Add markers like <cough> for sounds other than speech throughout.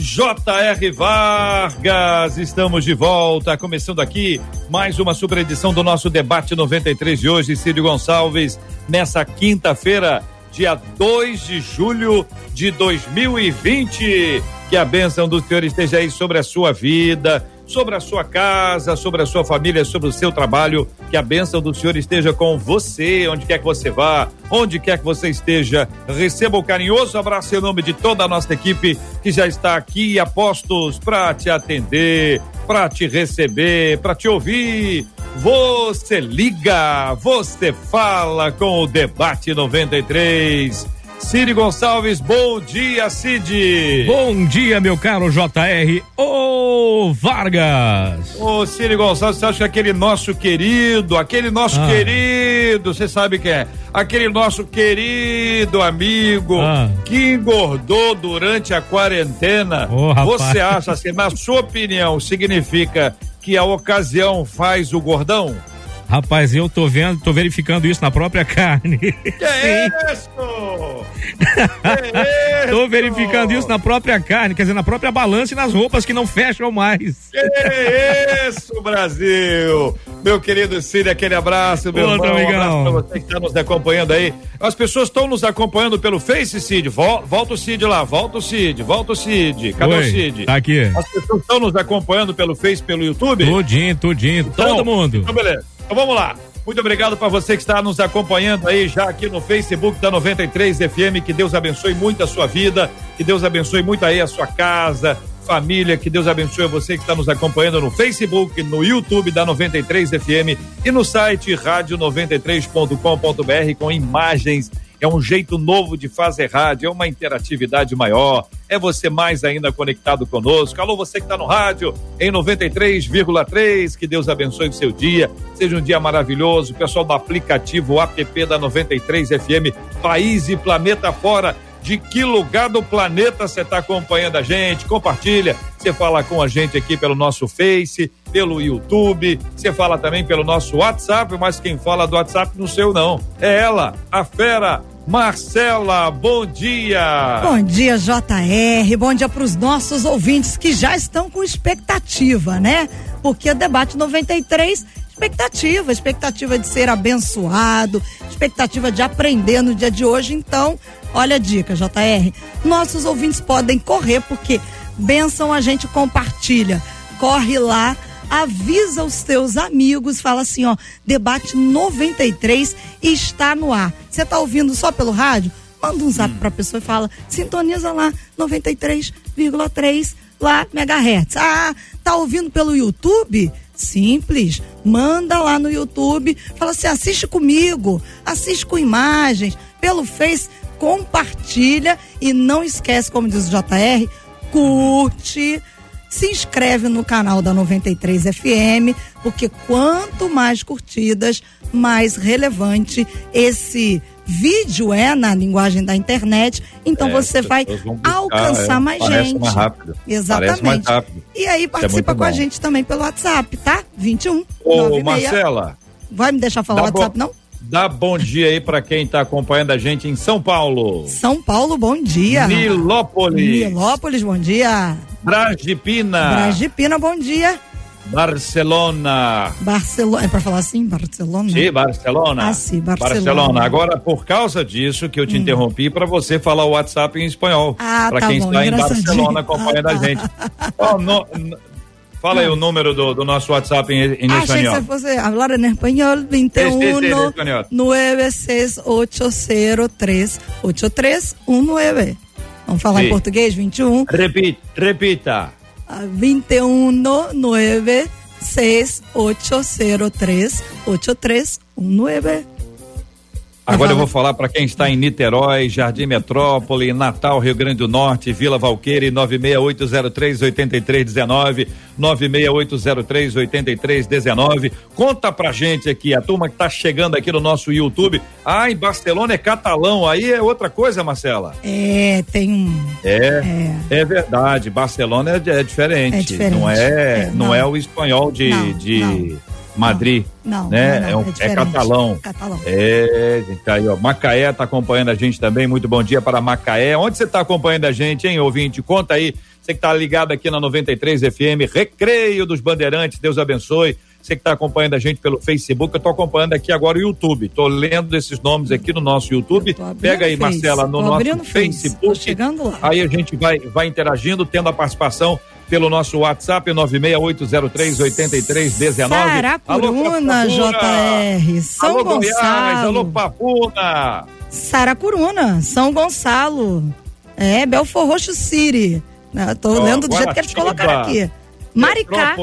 J.R. Vargas, estamos de volta, começando aqui mais uma super edição do nosso debate 93 de hoje, Círio Gonçalves, nessa quinta-feira, dia 2 de julho de 2020. Que a bênção do Senhor esteja aí sobre a sua vida, sobre a sua casa, sobre a sua família, sobre o seu trabalho. Que a bênção do Senhor esteja com você, onde quer que você vá, onde quer que você esteja. Receba o um carinhoso abraço em nome de toda a nossa equipe que já está aqui a postos para te atender, para te receber, para te ouvir. Você liga, você fala com o Debate 93. Cid Gonçalves, bom dia, Cid. Bom dia, meu caro JR. Ô Vargas. Ô Cid Gonçalves, você acha que aquele nosso querido, aquele nosso ah. querido, você sabe quem é? Aquele nosso querido amigo ah. que engordou durante a quarentena. Oh, você acha assim, na sua opinião, significa que a ocasião faz o gordão? Rapaz, eu tô vendo, tô verificando isso na própria <laughs> carne. Que isso? <laughs> Que tô verificando isso na própria carne, quer dizer, na própria balança e nas roupas que não fecham mais. Que isso, Brasil! Meu querido Cid, aquele abraço, meu Outro irmão, amigão. Um abraço pra você que está nos acompanhando aí. As pessoas estão nos acompanhando pelo Face, Cid. Volta o Cid lá, volta o Cid, volta o Cid. Cadê Oi, o Cid? Tá aqui. As pessoas estão nos acompanhando pelo Face, pelo YouTube? Tudinho, tudinho, então, todo mundo. Então, beleza. Então vamos lá. Muito obrigado para você que está nos acompanhando aí já aqui no Facebook da 93 FM. Que Deus abençoe muito a sua vida, que Deus abençoe muito aí a sua casa, família. Que Deus abençoe você que está nos acompanhando no Facebook, no YouTube da 93 FM e no site rádio93.com.br com imagens é um jeito novo de fazer rádio, é uma interatividade maior, é você mais ainda conectado conosco. Alô, você que está no rádio, em 93,3, que Deus abençoe o seu dia, seja um dia maravilhoso. Pessoal do aplicativo app da 93 FM, país e planeta fora de que lugar do planeta você está acompanhando a gente. Compartilha, você fala com a gente aqui pelo nosso Face, pelo YouTube, você fala também pelo nosso WhatsApp, mas quem fala do WhatsApp não sei eu não. É ela, a fera Marcela, bom dia. Bom dia, JR. Bom dia para os nossos ouvintes que já estão com expectativa, né? Porque o debate 93 expectativa, expectativa de ser abençoado, expectativa de aprender no dia de hoje. Então, olha a dica, JR. Nossos ouvintes podem correr porque benção a gente compartilha. Corre lá avisa os teus amigos, fala assim, ó, debate 93 está no ar. Você tá ouvindo só pelo rádio? Manda um zap hum. pra pessoa e fala, sintoniza lá 93,3 lá megahertz. Ah, tá ouvindo pelo YouTube? Simples, manda lá no YouTube, fala assim, assiste comigo, assiste com imagens, pelo Face, compartilha e não esquece, como diz o JR, curte, se inscreve no canal da 93 FM, porque quanto mais curtidas, mais relevante esse vídeo é na linguagem da internet, então é, você vai buscar, alcançar é, mais gente. Mais rápido. Exatamente. Mais rápido. E aí é participa é com a gente também pelo WhatsApp, tá? 21 Ô, Marcela. Vai me deixar falar o WhatsApp, não? Dá bom dia aí para quem está acompanhando a gente em São Paulo. São Paulo, bom dia. Nilópolis. Nilópolis, bom dia. Brasipina. Brasipina, bom dia. Barcelona. Barcelona, é para falar assim, Barcelona? Sim, Barcelona. Ah, sim, Barcelona. Barcelona. Agora, por causa disso que eu te hum. interrompi, para você falar o WhatsApp em espanhol. Ah, para tá quem bom, está em Barcelona acompanhando ah, tá. a gente. Oh, no, Fala aí o número do, do nosso WhatsApp em, em ah, espanhol. Achei que você falar em espanhol, 21 96803819. Vamos falar Sim. em português, 21? Repita, repita. 21 96803819. Agora eu vou falar para quem está em Niterói, Jardim Metrópole, Natal, Rio Grande do Norte, Vila Valqueire, 968038319, 968038319. Conta pra gente aqui, a turma que tá chegando aqui no nosso YouTube. Ah, em Barcelona é catalão, aí é outra coisa, Marcela. É, tem um. É, é, é verdade. Barcelona é, é, diferente. É diferente. Não é, é não, não, é o espanhol de, não, de não. Madrid. Não, né? Não, é, um, é, é, catalão. catalão. É, tá aí, ó. Macaé tá acompanhando a gente também. Muito bom dia para Macaé. Onde você tá acompanhando a gente, hein, ouvinte? Conta aí. Você que tá ligado aqui na 93 FM, Recreio dos Bandeirantes, Deus abençoe. Você que está acompanhando a gente pelo Facebook, eu estou acompanhando aqui agora o YouTube. Estou lendo esses nomes aqui no nosso YouTube. Pega aí, Marcela, no nosso Facebook. Chegando lá. Aí a gente vai, vai interagindo, tendo a participação pelo nosso WhatsApp 968038319. Saracuruna, JR. São alô, Gonçalo. Goiás, alô, Papuna. Saracuruna, São Gonçalo. É, Belfor Roxo City. Estou oh, lendo do jeito que eles colocaram aqui. Maricá.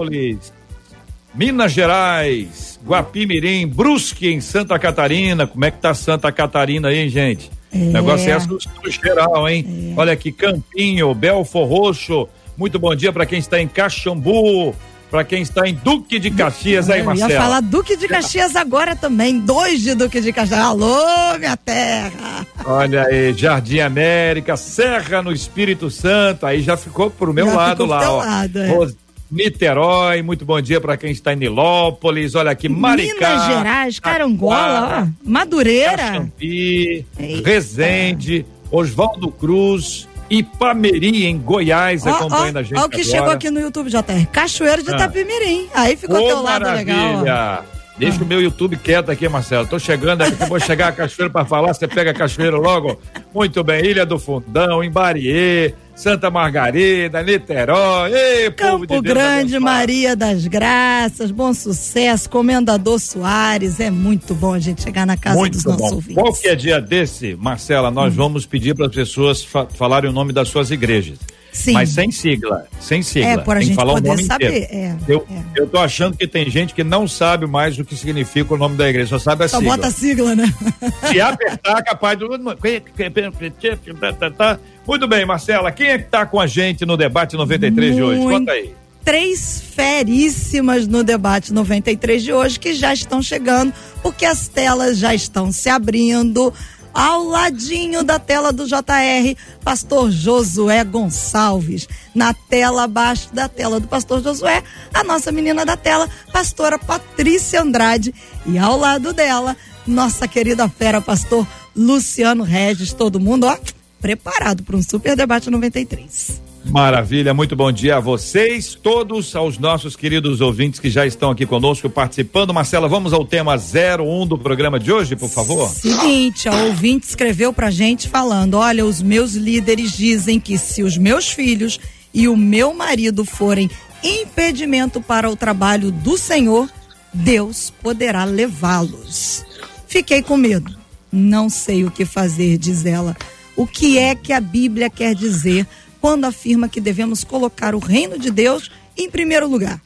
Minas Gerais, Guapimirim, Brusque em Santa Catarina. Como é que tá Santa Catarina aí, gente? É. O negócio é assustou geral, hein? É. Olha aqui, Campinho, Belfor Roxo. Muito bom dia para quem está em Caxambu, para quem está em Duque de Caxias, aí, Marcelo. Eu ia falar Duque de Caxias agora também, dois de Duque de Caxias. Alô, minha terra! Olha aí, Jardim América, Serra no Espírito Santo, aí já ficou pro meu já lado lá, ó. Lado, é. Niterói, muito bom dia para quem está em Nilópolis, olha aqui, Maricá. Minas Gerais, Carangola, ó, Madureira. Caxambi, Resende, Oswaldo Cruz, Ipameri, em Goiás, oh, acompanhando a gente. Olha o que agora. chegou aqui no YouTube, JR. Cachoeiro de ah. Itapimirim. Aí ficou oh, teu lado maravilha. legal. Deixa ah. o meu YouTube quieto aqui, Marcelo. Tô chegando aqui, vou chegar a Cachoeiro para falar, você pega a Cachoeiro logo. Muito bem, Ilha do Fundão, em Bariê. Santa Margarida, Niterói, ei, Campo de Grande, Maria das Graças, bom sucesso, Comendador Soares, é muito bom a gente chegar na casa muito dos nossos bom. ouvintes. Qualquer dia desse, Marcela, nós hum. vamos pedir para as pessoas fa falarem o nome das suas igrejas. Sim. Mas sem sigla, sem sigla. É, por a gente falar poder o nome saber. É, eu, é. eu tô achando que tem gente que não sabe mais o que significa o nome da igreja, só sabe a só sigla. Só bota a sigla, né? Se apertar, capaz do... Muito bem, Marcela, quem é que tá com a gente no debate 93 Muito... de hoje? Conta aí três feríssimas no debate 93 de hoje que já estão chegando, porque as telas já estão se abrindo ao ladinho da tela do JR, pastor Josué Gonçalves. Na tela abaixo da tela do pastor Josué, a nossa menina da tela, pastora Patrícia Andrade. E ao lado dela, nossa querida fera, pastor Luciano Regis. Todo mundo, ó, preparado para um super debate 93. Maravilha, muito bom dia a vocês, todos, aos nossos queridos ouvintes que já estão aqui conosco participando. Marcela, vamos ao tema 01 do programa de hoje, por favor? Seguinte, a ouvinte escreveu pra gente falando: olha, os meus líderes dizem que se os meus filhos e o meu marido forem impedimento para o trabalho do Senhor, Deus poderá levá-los. Fiquei com medo. Não sei o que fazer, diz ela. O que é que a Bíblia quer dizer? Quando afirma que devemos colocar o reino de Deus em primeiro lugar.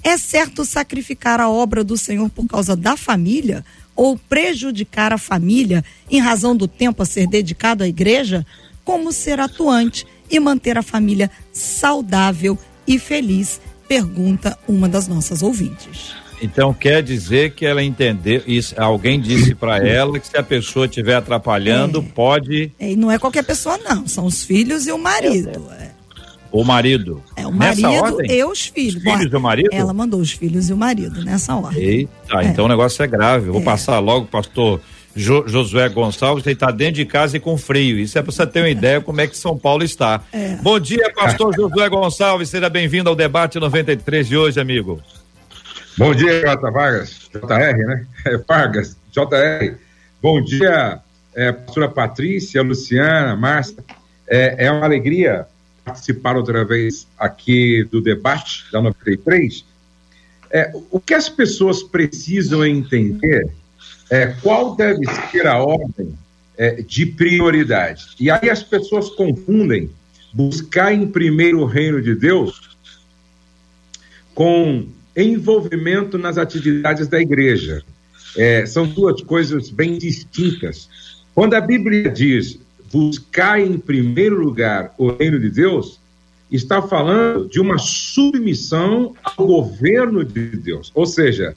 É certo sacrificar a obra do Senhor por causa da família ou prejudicar a família em razão do tempo a ser dedicado à igreja? Como ser atuante e manter a família saudável e feliz? Pergunta uma das nossas ouvintes. Então quer dizer que ela entendeu isso? Alguém disse para ela que se a pessoa estiver atrapalhando, é. pode. É, e não é qualquer pessoa, não. São os filhos e o marido. O marido. É o marido e os filhos. Os filhos e o marido? Ela mandou os filhos e o marido nessa ordem. Eita, é. então o negócio é grave. Eu vou é. passar logo, pastor. Jo, Josué Gonçalves, ele está dentro de casa e com frio. Isso é para você ter uma ideia como é que São Paulo está. É. Bom dia, pastor Josué Gonçalves. Seja bem-vindo ao debate 93 de hoje, amigo. Bom dia, J. Vargas, JR, né? <laughs> É, Vargas, JR. Bom dia, é, pastora Patrícia, Luciana, Márcia. É, é uma alegria participar outra vez aqui do debate da 93. É, o que as pessoas precisam entender é qual deve ser a ordem é, de prioridade. E aí as pessoas confundem buscar em primeiro o reino de Deus com envolvimento nas atividades da igreja. é, são duas coisas bem distintas. Quando a Bíblia diz buscar em primeiro lugar o reino de Deus, está falando de uma submissão ao governo de Deus. Ou seja,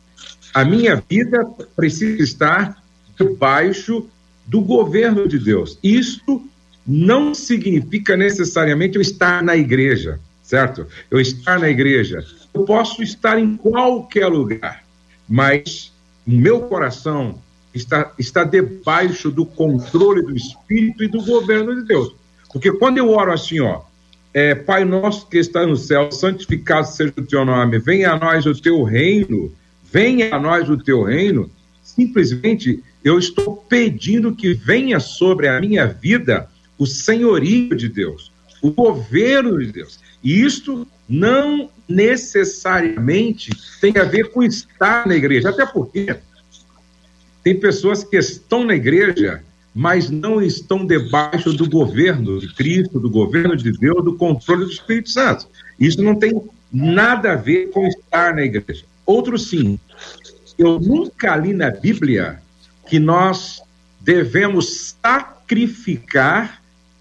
a minha vida precisa estar debaixo do governo de Deus. Isto não significa necessariamente eu estar na igreja, certo? Eu estar na igreja. Eu posso estar em qualquer lugar, mas o meu coração está, está debaixo do controle do Espírito e do governo de Deus. Porque quando eu oro assim, ó, é, Pai nosso que está no céu, santificado seja o teu nome, venha a nós o teu reino, venha a nós o teu reino, simplesmente eu estou pedindo que venha sobre a minha vida o senhorio de Deus, o governo de Deus. E isto não necessariamente tem a ver com estar na igreja, até porque tem pessoas que estão na igreja, mas não estão debaixo do governo de Cristo, do governo de Deus, do controle do Espírito Santo. Isso não tem nada a ver com estar na igreja. Outro sim, eu nunca li na Bíblia que nós devemos sacrificar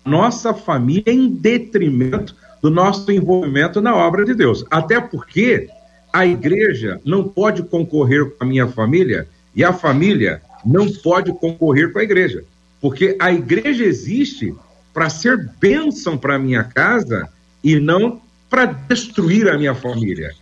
nossa família em detrimento do nosso envolvimento na obra de Deus. Até porque a igreja não pode concorrer com a minha família e a família não pode concorrer com a igreja. Porque a igreja existe para ser bênção para a minha casa e não para destruir a minha família.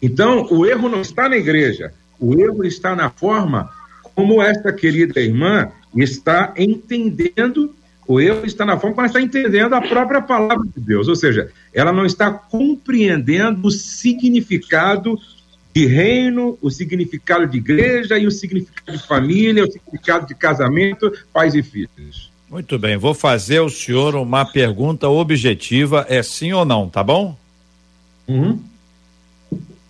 Então, o erro não está na igreja, o erro está na forma como esta querida irmã está entendendo, o erro está na forma como ela está entendendo a própria palavra de Deus, ou seja, ela não está compreendendo o significado de reino, o significado de igreja e o significado de família, o significado de casamento, pais e filhos. Muito bem, vou fazer ao senhor uma pergunta objetiva, é sim ou não, tá bom? Uhum.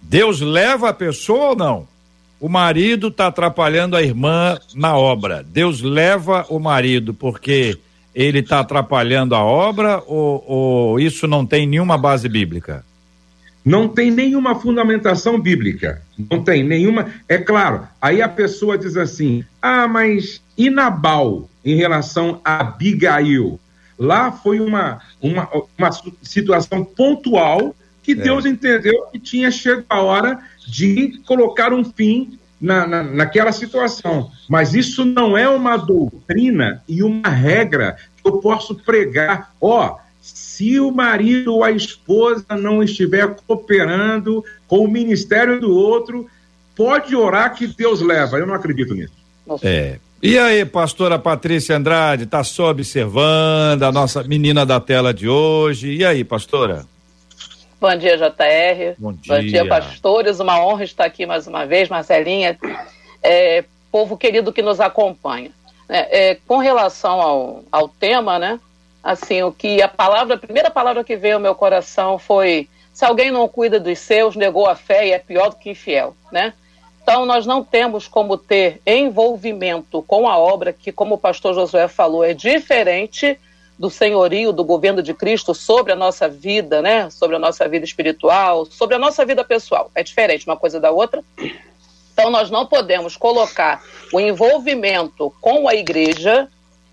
Deus leva a pessoa ou não? o marido está atrapalhando a irmã na obra. Deus leva o marido porque ele está atrapalhando a obra ou, ou, isso não tem nenhuma base bíblica? Não tem nenhuma fundamentação bíblica. Não tem nenhuma. É claro, aí a pessoa diz assim: ah, mas e Nabal em relação a Abigail? Lá foi uma, uma, uma situação pontual que é. Deus entendeu que tinha chegado a hora de colocar um fim na, na, naquela situação. Mas isso não é uma doutrina e uma regra que eu posso pregar. Ó, se o marido ou a esposa não estiver cooperando com o ministério do outro, pode orar que Deus leva. Eu não acredito nisso. É. E aí, pastora Patrícia Andrade, tá só observando a nossa menina da tela de hoje. E aí, pastora? Bom dia, JR. Bom dia. Bom dia, pastores. Uma honra estar aqui mais uma vez, Marcelinha. É, povo querido que nos acompanha. É, é, com relação ao, ao tema, né? Assim, o que a palavra, a primeira palavra que veio ao meu coração foi: se alguém não cuida dos seus, negou a fé e é pior do que infiel, né? Então, nós não temos como ter envolvimento com a obra, que, como o pastor Josué falou, é diferente do senhorio do governo de Cristo sobre a nossa vida, né? Sobre a nossa vida espiritual, sobre a nossa vida pessoal. É diferente uma coisa da outra. Então nós não podemos colocar o envolvimento com a igreja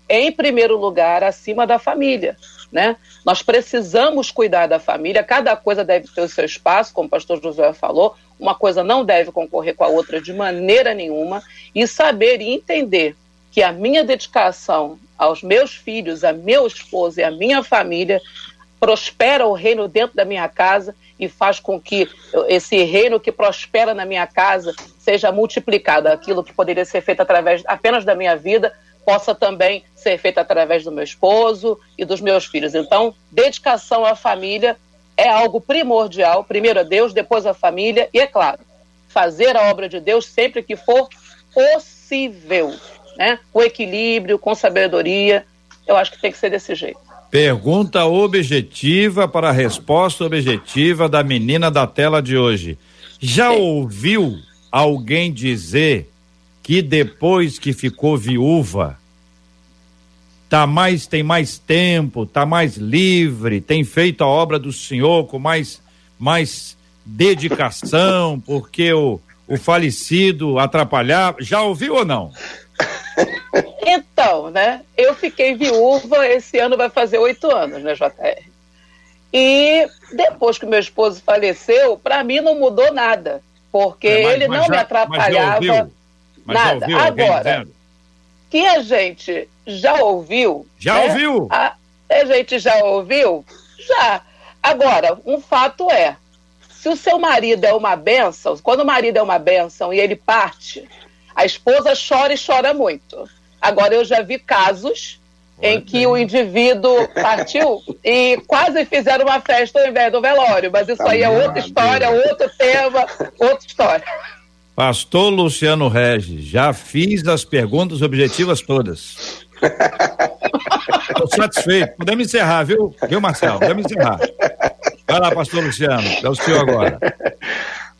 em primeiro lugar acima da família, né? Nós precisamos cuidar da família, cada coisa deve ter o seu espaço, como o pastor José falou, uma coisa não deve concorrer com a outra de maneira nenhuma, e saber e entender que a minha dedicação aos meus filhos, a meu esposo e a minha família, prospera o reino dentro da minha casa e faz com que esse reino que prospera na minha casa seja multiplicado. Aquilo que poderia ser feito através apenas da minha vida possa também ser feito através do meu esposo e dos meus filhos. Então, dedicação à família é algo primordial. Primeiro a Deus, depois a família e, é claro, fazer a obra de Deus sempre que for possível né? Com equilíbrio, com sabedoria. Eu acho que tem que ser desse jeito. Pergunta objetiva para a resposta objetiva da menina da tela de hoje. Já Sim. ouviu alguém dizer que depois que ficou viúva, tá mais tem mais tempo, tá mais livre, tem feito a obra do Senhor com mais mais dedicação, porque o o falecido atrapalhar. Já ouviu ou não? <laughs> Então, né? Eu fiquei viúva, esse ano vai fazer oito anos, né, JR? E depois que meu esposo faleceu, para mim não mudou nada, porque é, mas, ele mas não já, me atrapalhava nada. Agora, que a gente já ouviu. Já né? ouviu? A, a gente já ouviu? Já. Agora, um fato é: se o seu marido é uma benção, quando o marido é uma benção e ele parte, a esposa chora e chora muito. Agora, eu já vi casos em que o indivíduo partiu e quase fizeram uma festa ao invés do velório. Mas isso tá aí é outra história, outro tema, outra história. Pastor Luciano Regis, já fiz as perguntas objetivas todas. Estou satisfeito. Podemos encerrar, viu? Viu, Marcelo? Podemos encerrar. Vai lá, pastor Luciano. É o senhor agora.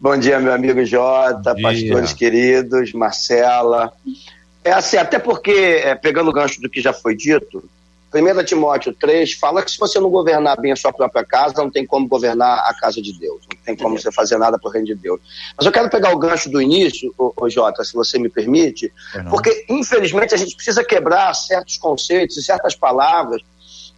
Bom dia, meu amigo Jota, pastores queridos, Marcela. É assim, até porque, é, pegando o gancho do que já foi dito, 1 Timóteo 3 fala que se você não governar bem a sua própria casa, não tem como governar a casa de Deus. Não tem como você fazer nada para o reino de Deus. Mas eu quero pegar o gancho do início, ô, ô Jota, se você me permite, porque infelizmente a gente precisa quebrar certos conceitos e certas palavras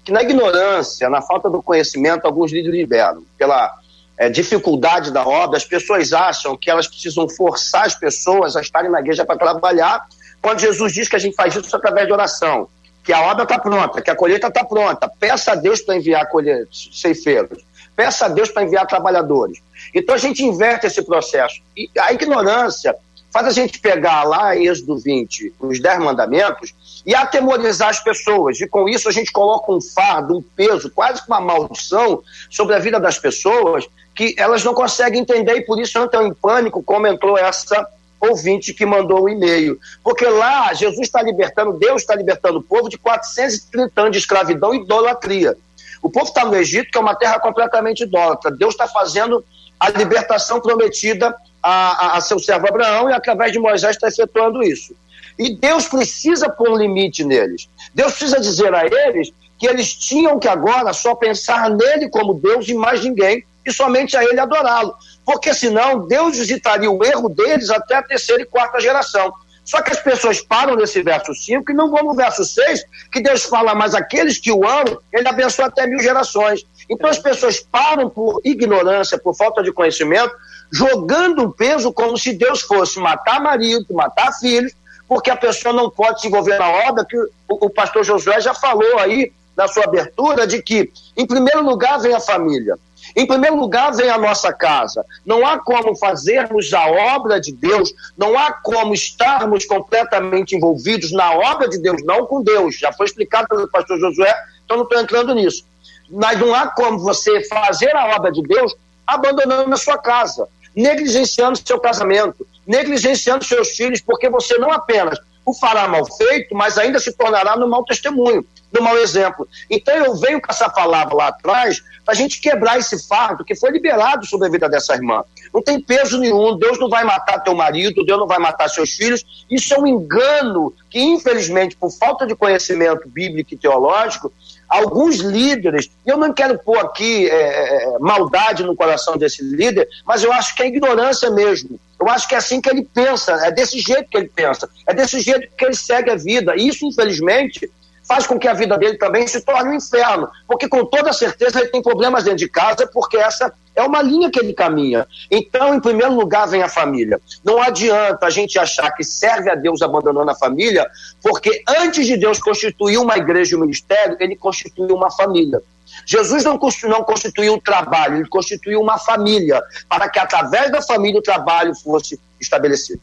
que na ignorância, na falta do conhecimento, alguns líderes liberam. Pela é, dificuldade da obra, as pessoas acham que elas precisam forçar as pessoas a estarem na igreja para trabalhar, quando Jesus diz que a gente faz isso através de oração que a obra está pronta, que a colheita está pronta. Peça a Deus para enviar colheitas, ceifeiros. Peça a Deus para enviar trabalhadores. Então a gente inverte esse processo. E a ignorância faz a gente pegar lá Êxodo 20 os dez mandamentos e atemorizar as pessoas. E com isso a gente coloca um fardo, um peso, quase uma maldição sobre a vida das pessoas que elas não conseguem entender e por isso entram em pânico, como entrou essa ouvinte que mandou o um e-mail. Porque lá Jesus está libertando, Deus está libertando o povo de 430 anos de escravidão e idolatria. O povo está no Egito, que é uma terra completamente idólatra. Deus está fazendo a libertação prometida a, a, a, seu servo Abraão e através de Moisés está efetuando isso. E Deus precisa pôr um limite neles. Deus precisa dizer a eles que eles tinham que agora só pensar nele como Deus e mais ninguém, e somente a ele adorá-lo porque senão Deus visitaria o erro deles até a terceira e quarta geração. Só que as pessoas param nesse verso 5 e não vão no verso 6, que Deus fala, mas aqueles que o amam, ele abençoa até mil gerações. Então as pessoas param por ignorância, por falta de conhecimento, jogando o peso como se Deus fosse matar marido, matar filhos, porque a pessoa não pode se envolver na obra, que o, o pastor Josué já falou aí na sua abertura, de que, em primeiro lugar, vem a família. Em primeiro lugar, vem a nossa casa. Não há como fazermos a obra de Deus, não há como estarmos completamente envolvidos na obra de Deus, não com Deus. Já foi explicado pelo pastor Josué, então não estou entrando nisso. Mas não há como você fazer a obra de Deus abandonando a sua casa, negligenciando seu casamento, negligenciando seus filhos, porque você não apenas o fará mal feito, mas ainda se tornará no mau testemunho, no mau exemplo. Então eu venho com essa palavra lá atrás para a gente quebrar esse fardo que foi liberado sobre a vida dessa irmã. Não tem peso nenhum, Deus não vai matar teu marido, Deus não vai matar seus filhos. Isso é um engano que, infelizmente, por falta de conhecimento bíblico e teológico, alguns líderes, e eu não quero pôr aqui é, é, é, maldade no coração desse líder, mas eu acho que é ignorância mesmo. Eu acho que é assim que ele pensa, é desse jeito que ele pensa, é desse jeito que ele segue a vida. Isso, infelizmente, faz com que a vida dele também se torne um inferno, porque com toda certeza ele tem problemas dentro de casa, porque essa é uma linha que ele caminha. Então, em primeiro lugar, vem a família. Não adianta a gente achar que serve a Deus abandonando a família, porque antes de Deus constituir uma igreja e um ministério, ele constituiu uma família. Jesus não constituiu um trabalho, ele constituiu uma família, para que através da família o trabalho fosse estabelecido.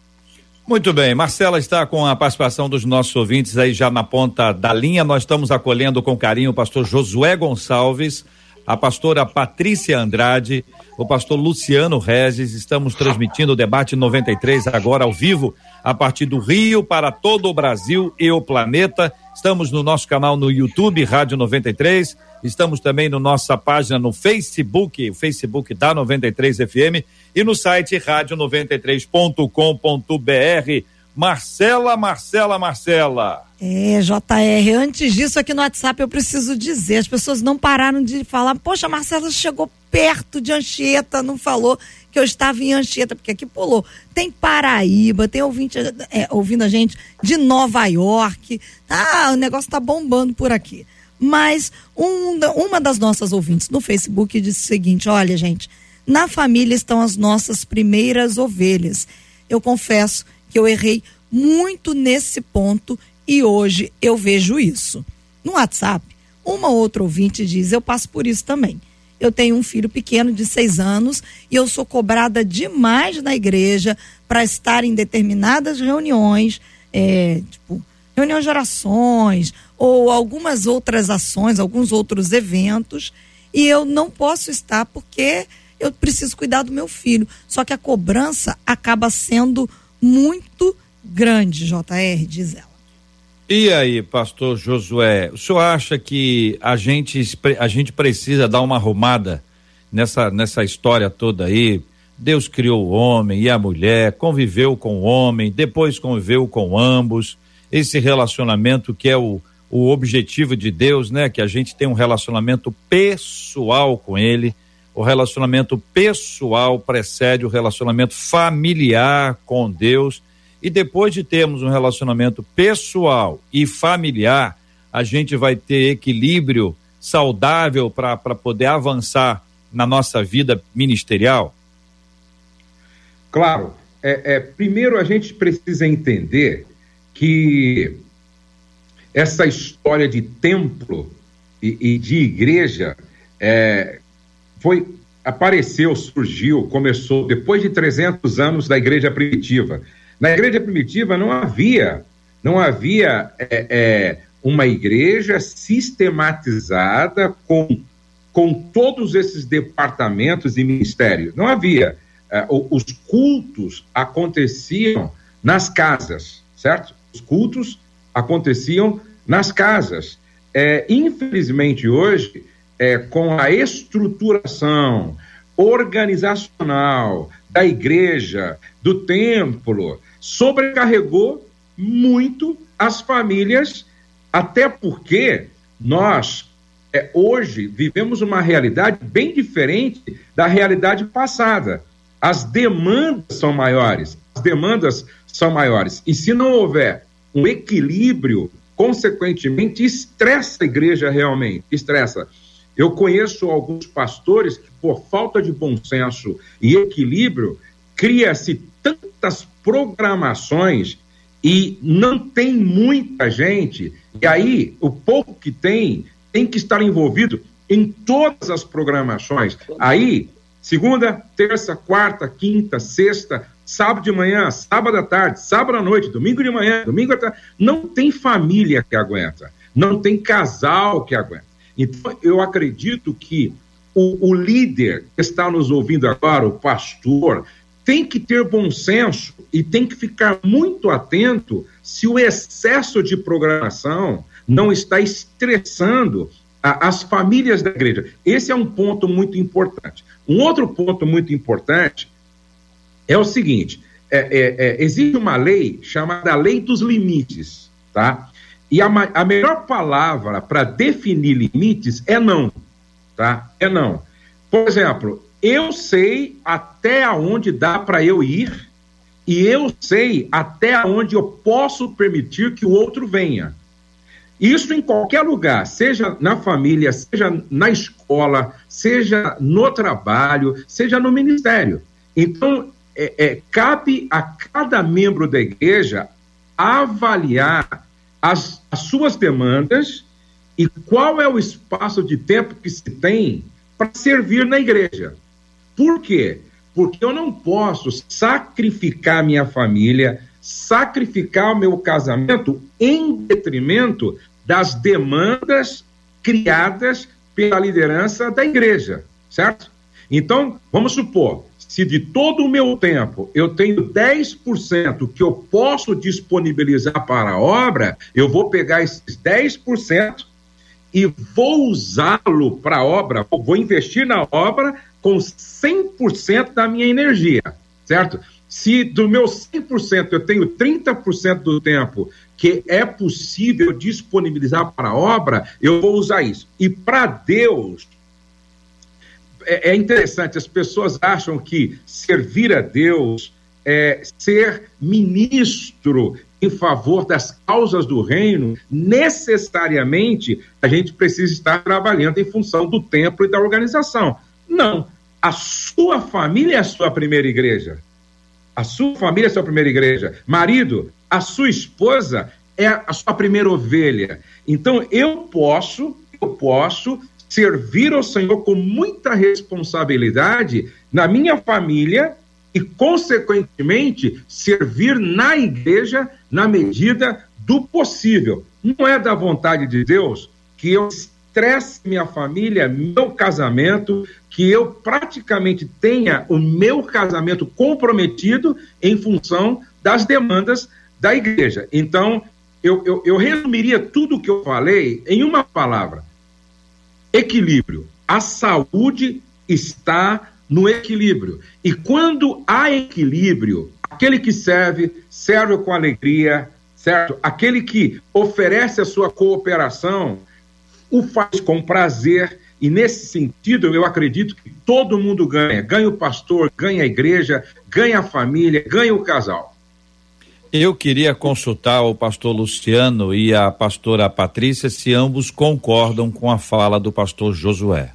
Muito bem, Marcela está com a participação dos nossos ouvintes aí já na ponta da linha. Nós estamos acolhendo com carinho o pastor Josué Gonçalves, a pastora Patrícia Andrade, o pastor Luciano Regis. Estamos transmitindo o debate 93 agora ao vivo, a partir do Rio para todo o Brasil e o planeta. Estamos no nosso canal no YouTube, Rádio 93. Estamos também na no nossa página no Facebook, o Facebook da 93 FM e no site rádio93.com.br. Marcela, Marcela, Marcela. É, JR, antes disso aqui no WhatsApp eu preciso dizer, as pessoas não pararam de falar, poxa, Marcela chegou perto de Anchieta, não falou que eu estava em Anchieta, porque aqui pulou. Tem Paraíba, tem ouvinte, é, ouvindo a gente de Nova York. Ah, o negócio tá bombando por aqui. Mas um, uma das nossas ouvintes no Facebook disse o seguinte: olha, gente, na família estão as nossas primeiras ovelhas. Eu confesso que eu errei muito nesse ponto e hoje eu vejo isso. No WhatsApp, uma outra ouvinte diz: eu passo por isso também. Eu tenho um filho pequeno de seis anos e eu sou cobrada demais na igreja para estar em determinadas reuniões, é, tipo, reunião de orações ou algumas outras ações, alguns outros eventos, e eu não posso estar porque eu preciso cuidar do meu filho. Só que a cobrança acaba sendo muito grande, JR, diz ela. E aí, pastor Josué, o senhor acha que a gente, a gente precisa dar uma arrumada nessa, nessa história toda aí? Deus criou o homem e a mulher, conviveu com o homem, depois conviveu com ambos. Esse relacionamento que é o, o objetivo de Deus, né? Que a gente tem um relacionamento pessoal com Ele. O relacionamento pessoal precede o relacionamento familiar com Deus e depois de termos um relacionamento pessoal e familiar, a gente vai ter equilíbrio saudável para poder avançar na nossa vida ministerial? Claro. É, é, primeiro, a gente precisa entender que essa história de templo e, e de igreja é, foi apareceu, surgiu, começou depois de 300 anos da igreja primitiva. Na igreja primitiva não havia, não havia é, é, uma igreja sistematizada com, com todos esses departamentos e ministérios. Não havia. É, os cultos aconteciam nas casas, certo? Os cultos aconteciam nas casas. É, infelizmente, hoje, é, com a estruturação organizacional da igreja, do templo, sobrecarregou muito as famílias, até porque nós é, hoje vivemos uma realidade bem diferente da realidade passada. As demandas são maiores, as demandas são maiores. E se não houver um equilíbrio, consequentemente, estressa a igreja realmente, estressa. Eu conheço alguns pastores que, por falta de bom senso e equilíbrio, cria-se tantas programações e não tem muita gente. E aí, o pouco que tem, tem que estar envolvido em todas as programações. Aí, segunda, terça, quarta, quinta, sexta, sábado de manhã, sábado à tarde, sábado à noite, domingo de manhã, domingo à tarde. Não tem família que aguenta, não tem casal que aguenta. Então, eu acredito que o, o líder que está nos ouvindo agora, o pastor, tem que ter bom senso e tem que ficar muito atento se o excesso de programação não está estressando a, as famílias da igreja. Esse é um ponto muito importante. Um outro ponto muito importante é o seguinte: é, é, é, existe uma lei chamada Lei dos Limites, tá? E a, a melhor palavra para definir limites é não, tá? É não. Por exemplo, eu sei até onde dá para eu ir e eu sei até onde eu posso permitir que o outro venha. Isso em qualquer lugar, seja na família, seja na escola, seja no trabalho, seja no ministério. Então, é, é, cabe a cada membro da igreja avaliar as, as suas demandas e qual é o espaço de tempo que se tem para servir na igreja. Por quê? Porque eu não posso sacrificar minha família, sacrificar o meu casamento em detrimento das demandas criadas pela liderança da igreja, certo? Então, vamos supor, se de todo o meu tempo eu tenho 10% que eu posso disponibilizar para a obra, eu vou pegar esses 10% e vou usá-lo para a obra, vou investir na obra com 100% da minha energia, certo? Se do meu 100% eu tenho 30% do tempo que é possível disponibilizar para a obra, eu vou usar isso. E para Deus, é, é interessante, as pessoas acham que servir a Deus é ser ministro em favor das causas do reino, necessariamente a gente precisa estar trabalhando em função do templo e da organização. Não. A sua família é a sua primeira igreja. A sua família é a sua primeira igreja. Marido, a sua esposa é a sua primeira ovelha. Então eu posso, eu posso servir ao Senhor com muita responsabilidade na minha família e, consequentemente, servir na igreja na medida do possível. Não é da vontade de Deus que eu estresse minha família, meu casamento, que eu praticamente tenha o meu casamento comprometido em função das demandas da igreja. Então, eu, eu, eu resumiria tudo o que eu falei em uma palavra: equilíbrio. A saúde está no equilíbrio. E quando há equilíbrio, aquele que serve, serve com alegria, certo? Aquele que oferece a sua cooperação, o faz com prazer. E nesse sentido, eu acredito que todo mundo ganha. Ganha o pastor, ganha a igreja, ganha a família, ganha o casal. Eu queria consultar o pastor Luciano e a pastora Patrícia se ambos concordam com a fala do pastor Josué.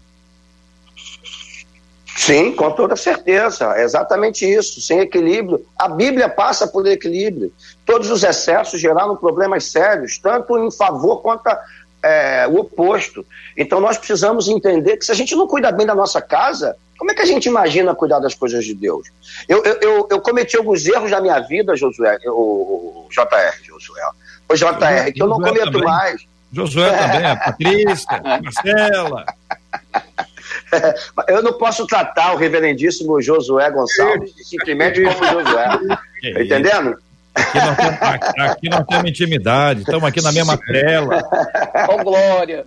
Sim, com toda certeza. É exatamente isso. Sem equilíbrio. A Bíblia passa por equilíbrio. Todos os excessos geraram problemas sérios, tanto em favor quanto é, o oposto. Então nós precisamos entender que se a gente não cuida bem da nossa casa, como é que a gente imagina cuidar das coisas de Deus? Eu, eu, eu, eu cometi alguns erros na minha vida, Josué, o, o JR, Josué. O JR, que eu não cometo também. mais. Josué também, a <laughs> Patrícia, a Marcela. <laughs> Eu não posso tratar o reverendíssimo Josué Gonçalves simplesmente como Josué. Tá entendendo? Aqui nós, temos, aqui nós temos intimidade, estamos aqui na mesma tela. <laughs> Com glória.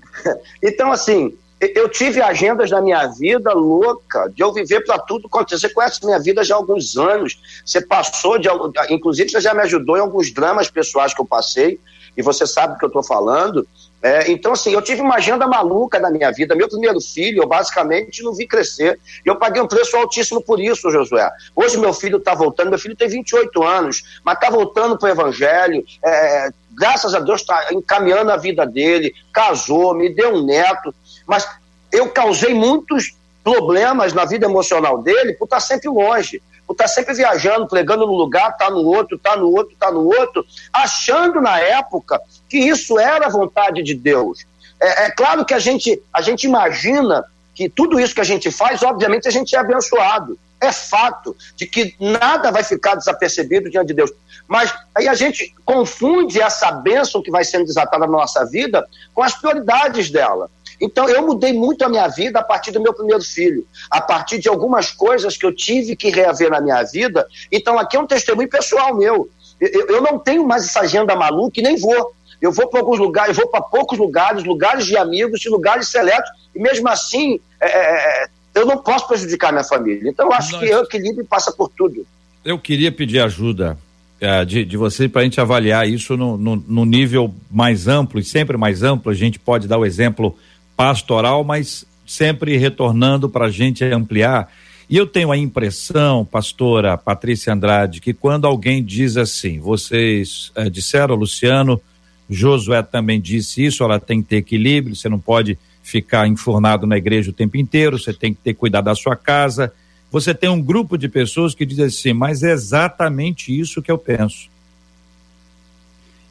Então, assim, eu tive agendas na minha vida louca, de eu viver para tudo acontecer. Você conhece minha vida já há alguns anos. Você passou de. Inclusive, você já me ajudou em alguns dramas pessoais que eu passei, e você sabe do que eu estou falando. É, então, assim, eu tive uma agenda maluca na minha vida. Meu primeiro filho, eu basicamente não vi crescer. E eu paguei um preço altíssimo por isso, Josué. Hoje meu filho está voltando, meu filho tem 28 anos, mas está voltando para o Evangelho. É, graças a Deus está encaminhando a vida dele, casou, me deu um neto. Mas eu causei muitos problemas na vida emocional dele por estar sempre longe por estar sempre viajando, pregando num lugar, tá no outro, tá no outro, tá no outro, achando na época que isso era a vontade de Deus. É, é, claro que a gente, a gente imagina que tudo isso que a gente faz, obviamente, a gente é abençoado. É fato de que nada vai ficar desapercebido diante de Deus. Mas aí a gente confunde essa bênção que vai sendo desatada na nossa vida com as prioridades dela. Então eu mudei muito a minha vida a partir do meu primeiro filho, a partir de algumas coisas que eu tive que reaver na minha vida. Então aqui é um testemunho pessoal meu. Eu, eu não tenho mais essa agenda maluca e nem vou. Eu vou para alguns lugares, eu vou para poucos lugares, lugares de amigos e lugares seletos, e mesmo assim é, é, é, eu não posso prejudicar minha família. Então eu acho Nós... que o equilíbrio passa por tudo. Eu queria pedir ajuda é, de, de você para a gente avaliar isso no, no, no, nível mais amplo e sempre mais amplo. A gente pode dar o exemplo pastoral, mas sempre retornando para a gente ampliar. E eu tenho a impressão, pastora Patrícia Andrade, que quando alguém diz assim, vocês é, disseram, Luciano, Josué também disse isso, ela tem que ter equilíbrio, você não pode ficar enfurnado na igreja o tempo inteiro, você tem que ter cuidado da sua casa. Você tem um grupo de pessoas que dizem assim, mas é exatamente isso que eu penso.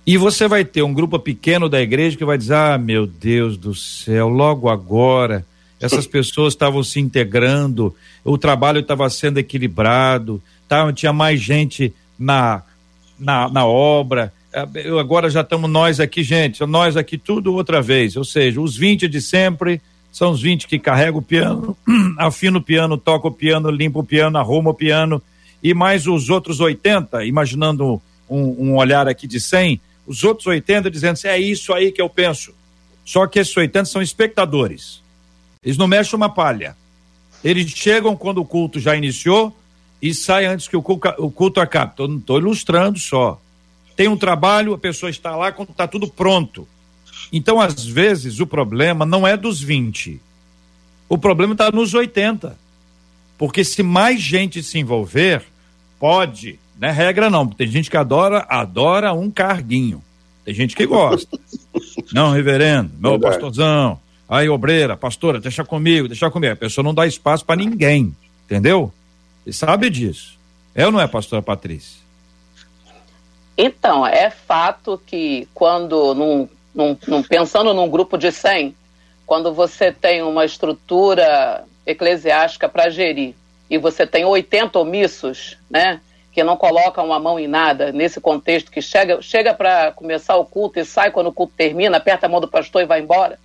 E você vai ter um grupo pequeno da igreja que vai dizer: ah, meu Deus do céu, logo agora, essas pessoas estavam se integrando, o trabalho estava sendo equilibrado, tá, tinha mais gente na, na, na obra. É, agora já estamos nós aqui, gente, nós aqui tudo outra vez. Ou seja, os 20 de sempre são os 20 que carregam o piano, <clears throat> afinam o piano, tocam o piano, limpam o piano, arrumam o piano, e mais os outros 80, imaginando um, um olhar aqui de 100 os outros 80 dizendo assim, é isso aí que eu penso. Só que esses 80 são espectadores. Eles não mexem uma palha. Eles chegam quando o culto já iniciou e saem antes que o culto, o culto acabe. Estou ilustrando só. Tem um trabalho, a pessoa está lá quando está tudo pronto. Então, às vezes, o problema não é dos 20. O problema está nos 80. Porque se mais gente se envolver, pode, não é regra não, tem gente que adora, adora um carguinho. Tem gente que gosta. <laughs> não, reverendo, meu Verdade. pastorzão, aí obreira, pastora, deixa comigo, deixa comigo. A pessoa não dá espaço para ninguém, entendeu? E sabe disso. É ou não é, pastora Patrícia? Então, é fato que quando, num, num, num, pensando num grupo de 100, quando você tem uma estrutura eclesiástica para gerir e você tem 80 omissos, né, que não colocam a mão em nada, nesse contexto que chega, chega para começar o culto e sai quando o culto termina, aperta a mão do pastor e vai embora.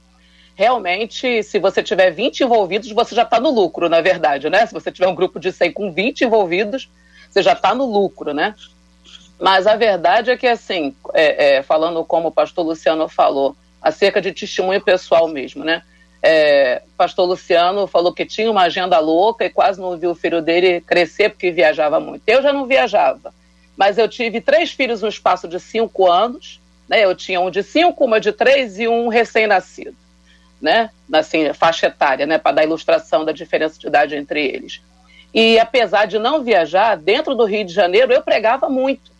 Realmente, se você tiver 20 envolvidos, você já está no lucro, na verdade, né? Se você tiver um grupo de 100 com 20 envolvidos, você já está no lucro, né? Mas a verdade é que, assim, é, é, falando como o pastor Luciano falou, acerca de testemunho pessoal mesmo, né? É, pastor Luciano falou que tinha uma agenda louca e quase não viu o filho dele crescer porque viajava muito. Eu já não viajava, mas eu tive três filhos no espaço de cinco anos. Né? Eu tinha um de cinco, uma de três e um recém-nascido, né? Assim, faixa etária, né? Para dar ilustração da diferença de idade entre eles. E apesar de não viajar, dentro do Rio de Janeiro eu pregava muito.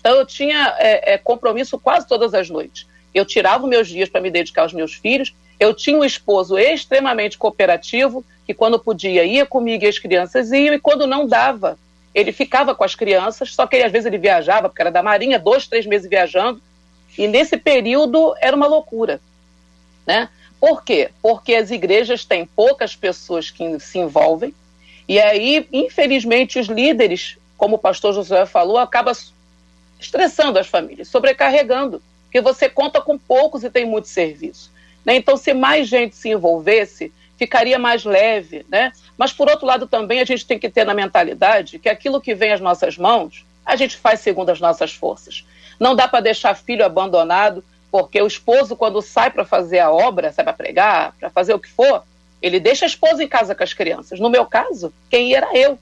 Então eu tinha é, é, compromisso quase todas as noites. Eu tirava meus dias para me dedicar aos meus filhos. Eu tinha um esposo extremamente cooperativo, que quando podia ia comigo e as crianças iam, e quando não dava, ele ficava com as crianças, só que ele, às vezes ele viajava, porque era da Marinha, dois, três meses viajando, e nesse período era uma loucura. Né? Por quê? Porque as igrejas têm poucas pessoas que se envolvem, e aí, infelizmente, os líderes, como o pastor José falou, acaba estressando as famílias, sobrecarregando, porque você conta com poucos e tem muito serviço. Né? Então, se mais gente se envolvesse, ficaria mais leve. Né? Mas, por outro lado, também a gente tem que ter na mentalidade que aquilo que vem às nossas mãos, a gente faz segundo as nossas forças. Não dá para deixar filho abandonado, porque o esposo, quando sai para fazer a obra, sai para pregar, para fazer o que for, ele deixa a esposa em casa com as crianças. No meu caso, quem ia era eu.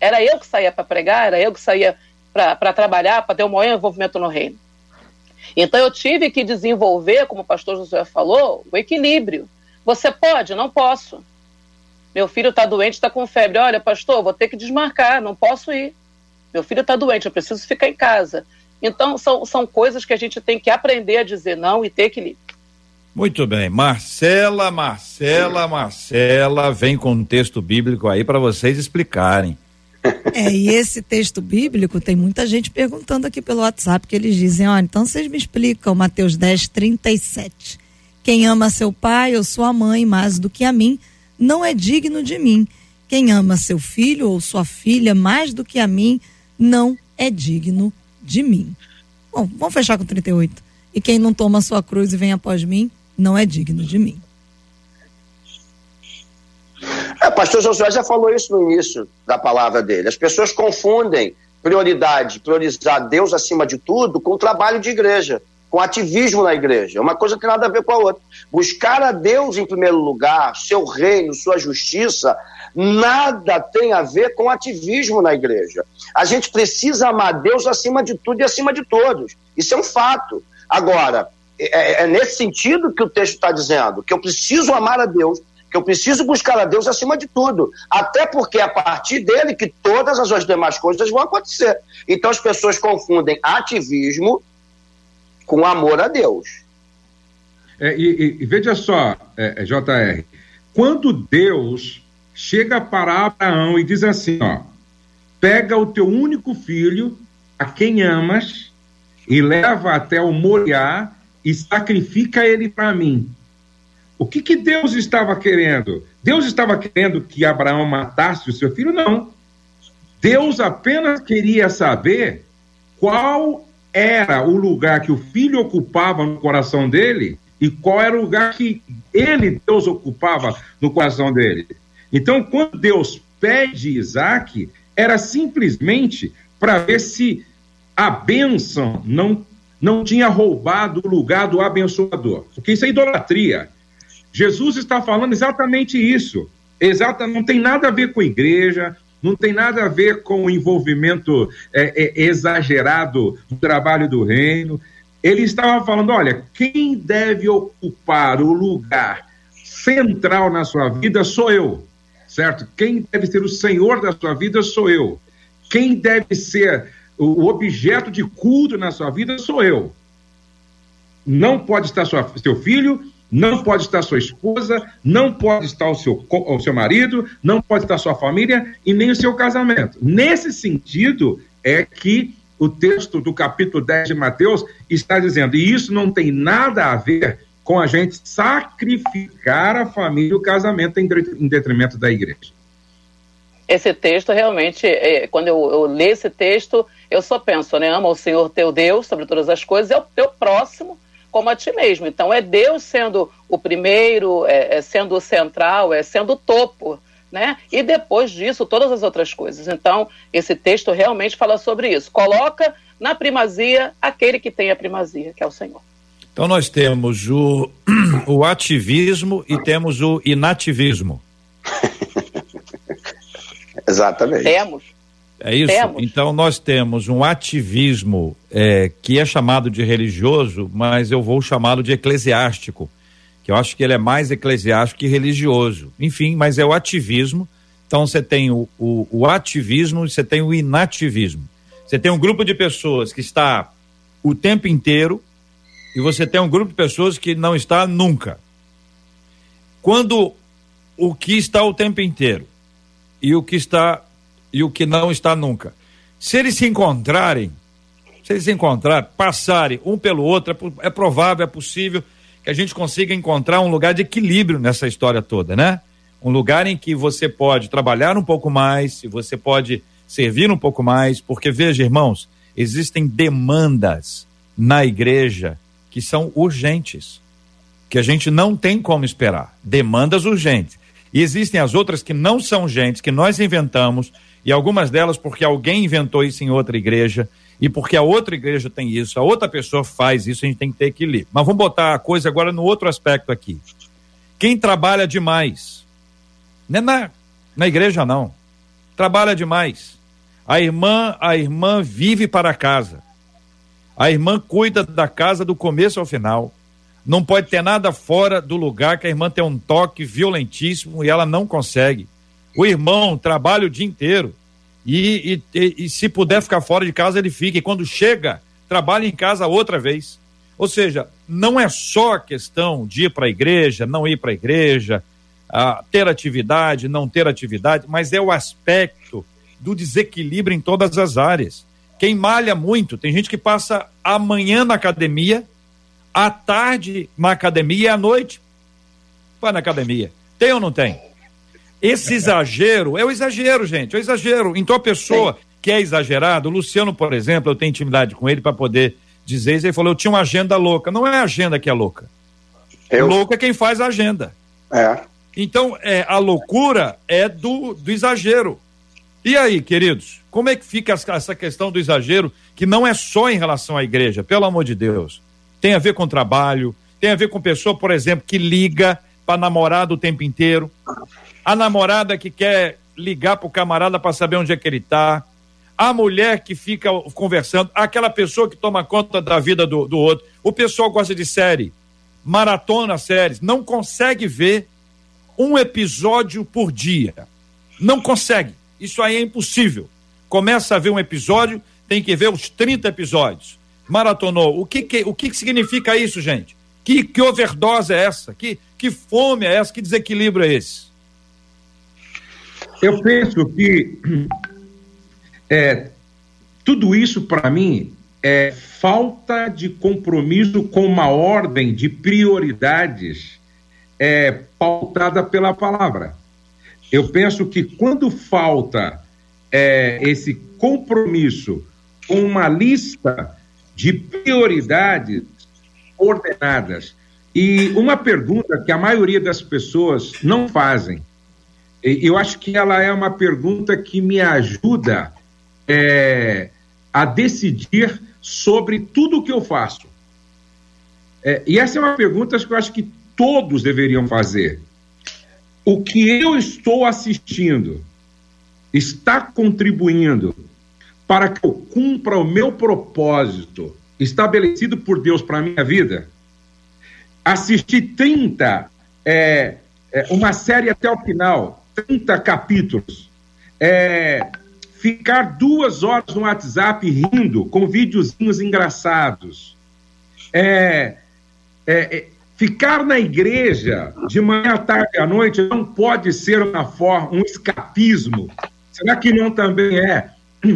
Era eu que saía para pregar, era eu que saía para trabalhar, para ter um maior envolvimento no reino. Então eu tive que desenvolver, como o pastor José falou, o equilíbrio. Você pode? Não posso. Meu filho está doente, está com febre. Olha, pastor, vou ter que desmarcar, não posso ir. Meu filho está doente, eu preciso ficar em casa. Então, são, são coisas que a gente tem que aprender a dizer não e ter equilíbrio. Muito bem. Marcela, Marcela, Marcela, vem com um texto bíblico aí para vocês explicarem. <laughs> É, e esse texto bíblico tem muita gente perguntando aqui pelo WhatsApp, que eles dizem, olha, então vocês me explicam Mateus 10, 37. Quem ama seu pai ou sua mãe mais do que a mim, não é digno de mim. Quem ama seu filho ou sua filha mais do que a mim, não é digno de mim. Bom, vamos fechar com 38. E quem não toma sua cruz e vem após mim, não é digno de mim. É, pastor Josué já falou isso no início da palavra dele. As pessoas confundem prioridade, priorizar Deus acima de tudo, com o trabalho de igreja, com ativismo na igreja. Uma coisa tem nada a ver com a outra. Buscar a Deus em primeiro lugar, seu reino, sua justiça, nada tem a ver com ativismo na igreja. A gente precisa amar Deus acima de tudo e acima de todos. Isso é um fato. Agora, é, é nesse sentido que o texto está dizendo, que eu preciso amar a Deus que eu preciso buscar a Deus acima de tudo. Até porque é a partir dele que todas as demais coisas vão acontecer. Então as pessoas confundem ativismo com amor a Deus. É, e, e, veja só, é, é JR, quando Deus chega para Abraão e diz assim: ó, pega o teu único filho, a quem amas, e leva até o Moriá e sacrifica ele para mim. O que, que Deus estava querendo? Deus estava querendo que Abraão matasse o seu filho? Não. Deus apenas queria saber qual era o lugar que o filho ocupava no coração dele e qual era o lugar que ele, Deus, ocupava no coração dele. Então, quando Deus pede Isaac, era simplesmente para ver se a bênção não, não tinha roubado o lugar do abençoador. Porque isso é idolatria. Jesus está falando exatamente isso. Exata, não tem nada a ver com igreja, não tem nada a ver com o envolvimento é, é, exagerado do trabalho do reino. Ele estava falando: olha, quem deve ocupar o lugar central na sua vida sou eu, certo? Quem deve ser o senhor da sua vida sou eu. Quem deve ser o objeto de culto na sua vida sou eu. Não pode estar sua, seu filho, não pode estar sua esposa, não pode estar o seu, o seu marido, não pode estar sua família e nem o seu casamento. Nesse sentido, é que o texto do capítulo 10 de Mateus está dizendo, e isso não tem nada a ver com a gente sacrificar a família e o casamento em, detrimento da igreja. Esse texto realmente, é, quando eu, eu leio esse texto, eu só penso, né? Ama o Senhor teu Deus sobre todas as coisas, é o teu próximo como a ti mesmo. Então é Deus sendo o primeiro, é, é sendo o central, é sendo o topo, né? E depois disso, todas as outras coisas. Então, esse texto realmente fala sobre isso. Coloca na primazia aquele que tem a primazia, que é o Senhor. Então nós temos o, <clears throat> o ativismo e temos o inativismo. <laughs> Exatamente. Temos. É isso? Temos. Então nós temos um ativismo é, que é chamado de religioso, mas eu vou chamá-lo de eclesiástico, que eu acho que ele é mais eclesiástico que religioso. Enfim, mas é o ativismo. Então você tem o, o, o ativismo e você tem o inativismo. Você tem um grupo de pessoas que está o tempo inteiro e você tem um grupo de pessoas que não está nunca. Quando o que está o tempo inteiro e o que está e o que não está nunca, se eles se encontrarem, se eles se encontrarem, passarem um pelo outro, é, é provável, é possível que a gente consiga encontrar um lugar de equilíbrio nessa história toda, né? Um lugar em que você pode trabalhar um pouco mais, você pode servir um pouco mais, porque veja, irmãos, existem demandas na igreja que são urgentes, que a gente não tem como esperar. Demandas urgentes. E existem as outras que não são urgentes, que nós inventamos, e algumas delas porque alguém inventou isso em outra igreja, e porque a outra igreja tem isso, a outra pessoa faz isso, a gente tem que ter equilíbrio. Mas vamos botar a coisa agora no outro aspecto aqui. Quem trabalha demais, não é na, na igreja não, trabalha demais. A irmã, a irmã vive para casa. A irmã cuida da casa do começo ao final. Não pode ter nada fora do lugar que a irmã tem um toque violentíssimo e ela não consegue. O irmão trabalha o dia inteiro e, e, e se puder ficar fora de casa, ele fica. E quando chega, trabalha em casa outra vez. Ou seja, não é só questão de ir para a igreja, não ir para a igreja, ter atividade, não ter atividade, mas é o aspecto do desequilíbrio em todas as áreas. Quem malha muito, tem gente que passa a manhã na academia, à tarde na academia e à noite vai na academia. Tem ou não tem? Esse exagero é o exagero, gente, é o exagero. Então a pessoa que é exagerada, o Luciano, por exemplo, eu tenho intimidade com ele para poder dizer isso. Ele falou: eu tinha uma agenda louca. Não é a agenda que é louca. Eu... Louco é quem faz a agenda. É. Então, é, a loucura é do, do exagero. E aí, queridos, como é que fica essa questão do exagero, que não é só em relação à igreja, pelo amor de Deus? Tem a ver com trabalho, tem a ver com pessoa, por exemplo, que liga para namorado o tempo inteiro, a namorada que quer ligar para o camarada para saber onde é que ele está, a mulher que fica conversando, aquela pessoa que toma conta da vida do, do outro. O pessoal gosta de série, maratona séries, não consegue ver um episódio por dia. Não consegue. Isso aí é impossível. Começa a ver um episódio, tem que ver os 30 episódios. Maratonou. O que, que o que significa isso, gente? Que, que overdose é essa? Que, que fome é essa? Que desequilíbrio é esse? Eu penso que é, tudo isso, para mim, é falta de compromisso com uma ordem de prioridades é, pautada pela palavra. Eu penso que quando falta é, esse compromisso com uma lista de prioridades ordenadas e uma pergunta que a maioria das pessoas não fazem, eu acho que ela é uma pergunta que me ajuda é, a decidir sobre tudo o que eu faço. É, e essa é uma pergunta que eu acho que todos deveriam fazer o que eu estou assistindo está contribuindo para que eu cumpra o meu propósito estabelecido por Deus para a minha vida? Assistir 30 é, é, uma série até o final, 30 capítulos. É, ficar duas horas no WhatsApp rindo com videozinhos engraçados. É, é, é, ficar na igreja de manhã, tarde à noite não pode ser uma forma, um escapismo. Será que não também é <clears throat>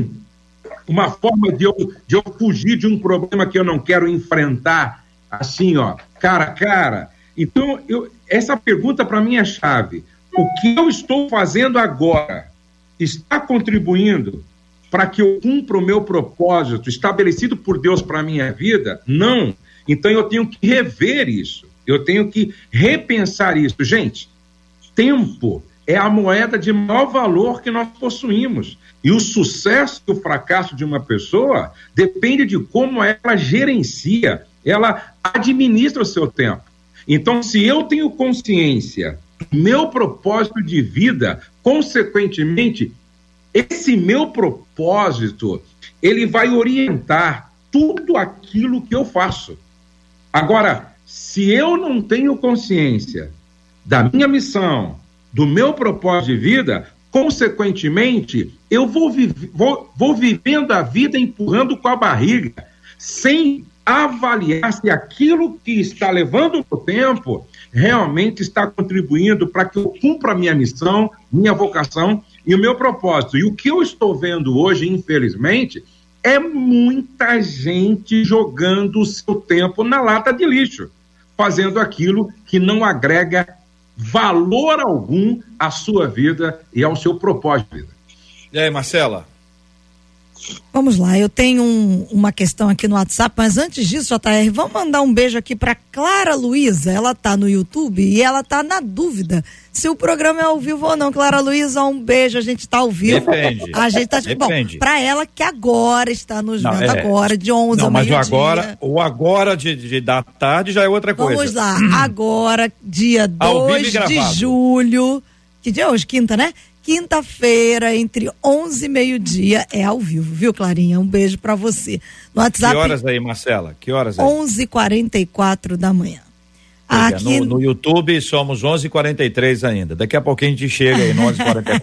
uma forma de eu, de eu fugir de um problema que eu não quero enfrentar, assim, ó, cara a cara? Então, eu, essa pergunta para mim é chave. O que eu estou fazendo agora está contribuindo para que eu cumpra o meu propósito estabelecido por Deus para a minha vida? Não. Então eu tenho que rever isso. Eu tenho que repensar isso. Gente, tempo é a moeda de maior valor que nós possuímos. E o sucesso e o fracasso de uma pessoa depende de como ela gerencia, ela administra o seu tempo. Então, se eu tenho consciência meu propósito de vida, consequentemente, esse meu propósito, ele vai orientar tudo aquilo que eu faço. Agora, se eu não tenho consciência da minha missão, do meu propósito de vida, consequentemente, eu vou, vou, vou vivendo a vida empurrando com a barriga, sem avaliar se aquilo que está levando o tempo realmente está contribuindo para que eu cumpra minha missão, minha vocação e o meu propósito. E o que eu estou vendo hoje, infelizmente, é muita gente jogando o seu tempo na lata de lixo, fazendo aquilo que não agrega valor algum à sua vida e ao seu propósito de vida. E aí, Marcela? Vamos lá, eu tenho um, uma questão aqui no WhatsApp, mas antes disso, JR, vamos mandar um beijo aqui para Clara Luiza. Ela tá no YouTube e ela tá na dúvida se o programa é ao vivo ou não. Clara Luiza, um beijo, a gente tá ao vivo. Depende. A gente tá Depende. Bom, para ela que agora está nos Não, vendo é. agora de 11 Não, mas o agora, o agora de, de- da tarde já é outra coisa. Vamos lá, agora, dia Ao vivo e 2 de julho. Que dia é hoje? Quinta, né? Quinta-feira, entre 11 e meio-dia, é ao vivo, viu, Clarinha? Um beijo pra você. No Que WhatsApp, horas aí, Marcela? Que horas aí? 11h44 da manhã. É, Aqui, no, no YouTube somos 11h43 ainda. Daqui a pouquinho a gente chega aí no 11h44.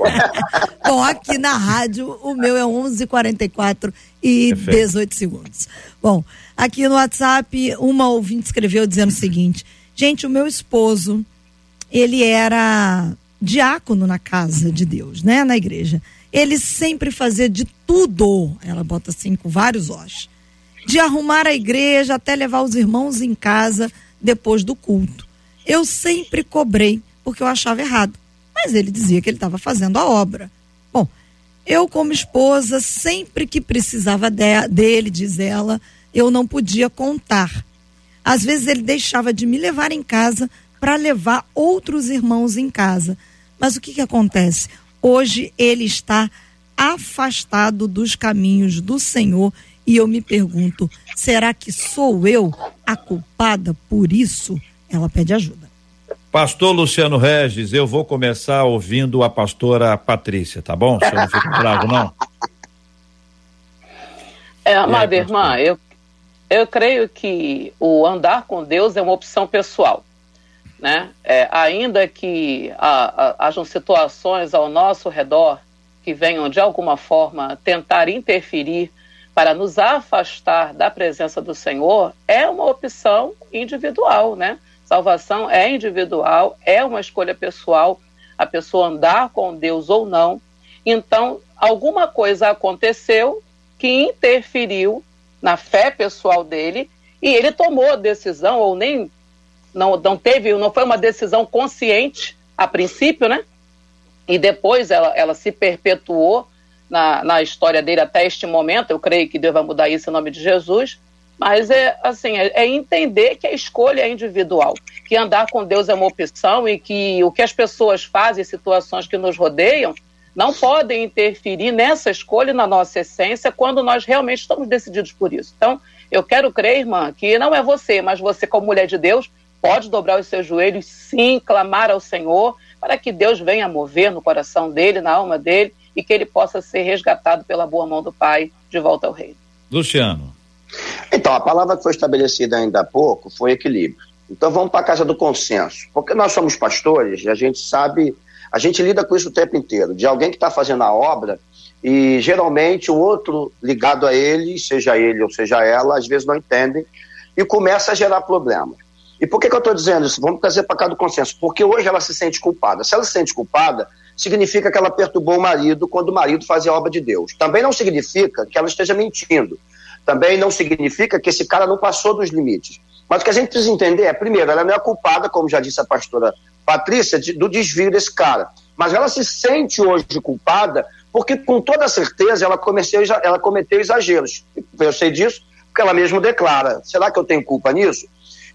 <laughs> bom, aqui na rádio, o meu é 11h44 e Perfeito. 18 segundos. Bom, aqui no WhatsApp, uma ouvinte escreveu dizendo o seguinte: gente, o meu esposo, ele era diácono na casa de Deus, né? Na igreja. Ele sempre fazia de tudo, ela bota assim com vários os, de arrumar a igreja até levar os irmãos em casa depois do culto. Eu sempre cobrei porque eu achava errado, mas ele dizia que ele estava fazendo a obra. Bom, eu como esposa, sempre que precisava de- dele, diz ela, eu não podia contar. Às vezes ele deixava de me levar em casa para levar outros irmãos em casa. Mas o que, que acontece? Hoje ele está afastado dos caminhos do Senhor e eu me pergunto: será que sou eu a culpada por isso? Ela pede ajuda. Pastor Luciano Regis, eu vou começar ouvindo a pastora Patrícia, tá bom? Você não fica bravo, não? É, amada pastor? irmã, eu, eu creio que o andar com Deus é uma opção pessoal. Né? É, ainda que a- a- hajam situações ao nosso redor que venham de alguma forma tentar interferir para nos afastar da presença do Senhor, é uma opção individual, né? Salvação é individual, é uma escolha pessoal, a pessoa andar com Deus ou não. Então, alguma coisa aconteceu que interferiu na fé pessoal dele e ele tomou a decisão ou nem não, não teve, não foi uma decisão consciente a princípio, né? E depois ela, ela se perpetuou na, na história dele até este momento. Eu creio que Deus vai mudar isso em nome de Jesus. Mas é assim, é, é entender que a escolha é individual, que andar com Deus é uma opção e que o que as pessoas fazem, situações que nos rodeiam, não podem interferir nessa escolha na nossa essência quando nós realmente estamos decididos por isso. Então, eu quero crer, irmã, que não é você, mas você, como mulher de Deus, pode dobrar os seus joelhos, sim, clamar ao Senhor, para que Deus venha mover no coração dele, na alma dele, e que ele possa ser resgatado pela boa mão do Pai de volta ao reino. Luciano. Então, a palavra que foi estabelecida ainda há pouco foi equilíbrio. Então vamos para a casa do consenso. Porque nós somos pastores e a gente sabe, a gente lida com isso o tempo inteiro, de alguém que está fazendo a obra e geralmente o outro ligado a ele, seja ele ou seja ela, às vezes não entendem e começa a gerar problemas. E por que, que eu estou dizendo isso? Vamos trazer para cá do consenso. Porque hoje ela se sente culpada. Se ela se sente culpada, significa que ela perturbou o marido quando o marido fazia a obra de Deus. Também não significa que ela esteja mentindo. Também não significa que esse cara não passou dos limites. Mas o que a gente precisa entender é, primeiro, ela não é culpada, como já disse a pastora Patrícia, de, do desvio desse cara. Mas ela se sente hoje culpada porque, com toda certeza, ela cometeu, ela cometeu exageros. Eu sei disso porque ela mesma declara. Será que eu tenho culpa nisso?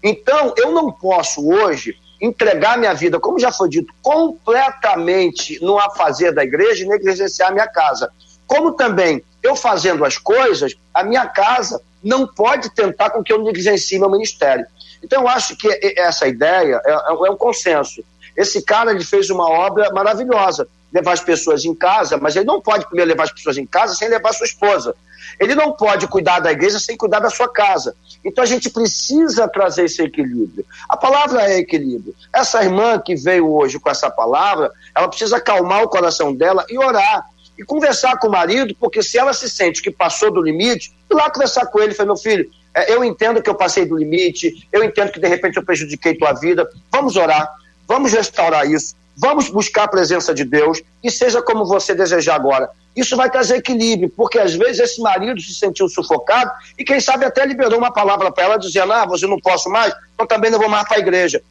Então, eu não posso hoje entregar minha vida, como já foi dito, completamente no afazer da igreja e negligenciar minha casa. Como também eu fazendo as coisas, a minha casa não pode tentar com que eu negligencie meu ministério. Então, eu acho que essa ideia é, é um consenso. Esse cara ele fez uma obra maravilhosa, levar as pessoas em casa, mas ele não pode primeiro levar as pessoas em casa sem levar sua esposa. Ele não pode cuidar da igreja sem cuidar da sua casa. Então a gente precisa trazer esse equilíbrio. A palavra é equilíbrio. Essa irmã que veio hoje com essa palavra, ela precisa acalmar o coração dela e orar. E conversar com o marido, porque se ela se sente que passou do limite, ir lá conversar com ele falar, meu filho, é, eu entendo que eu passei do limite, eu entendo que de repente eu prejudiquei tua vida, vamos orar, vamos restaurar isso, vamos buscar a presença de Deus e seja como você desejar agora. Isso vai trazer equilíbrio, porque às vezes esse marido se sentiu sufocado e quem sabe até liberou uma palavra para ela dizendo: Ah, você não posso mais, então também não vou mais para a igreja.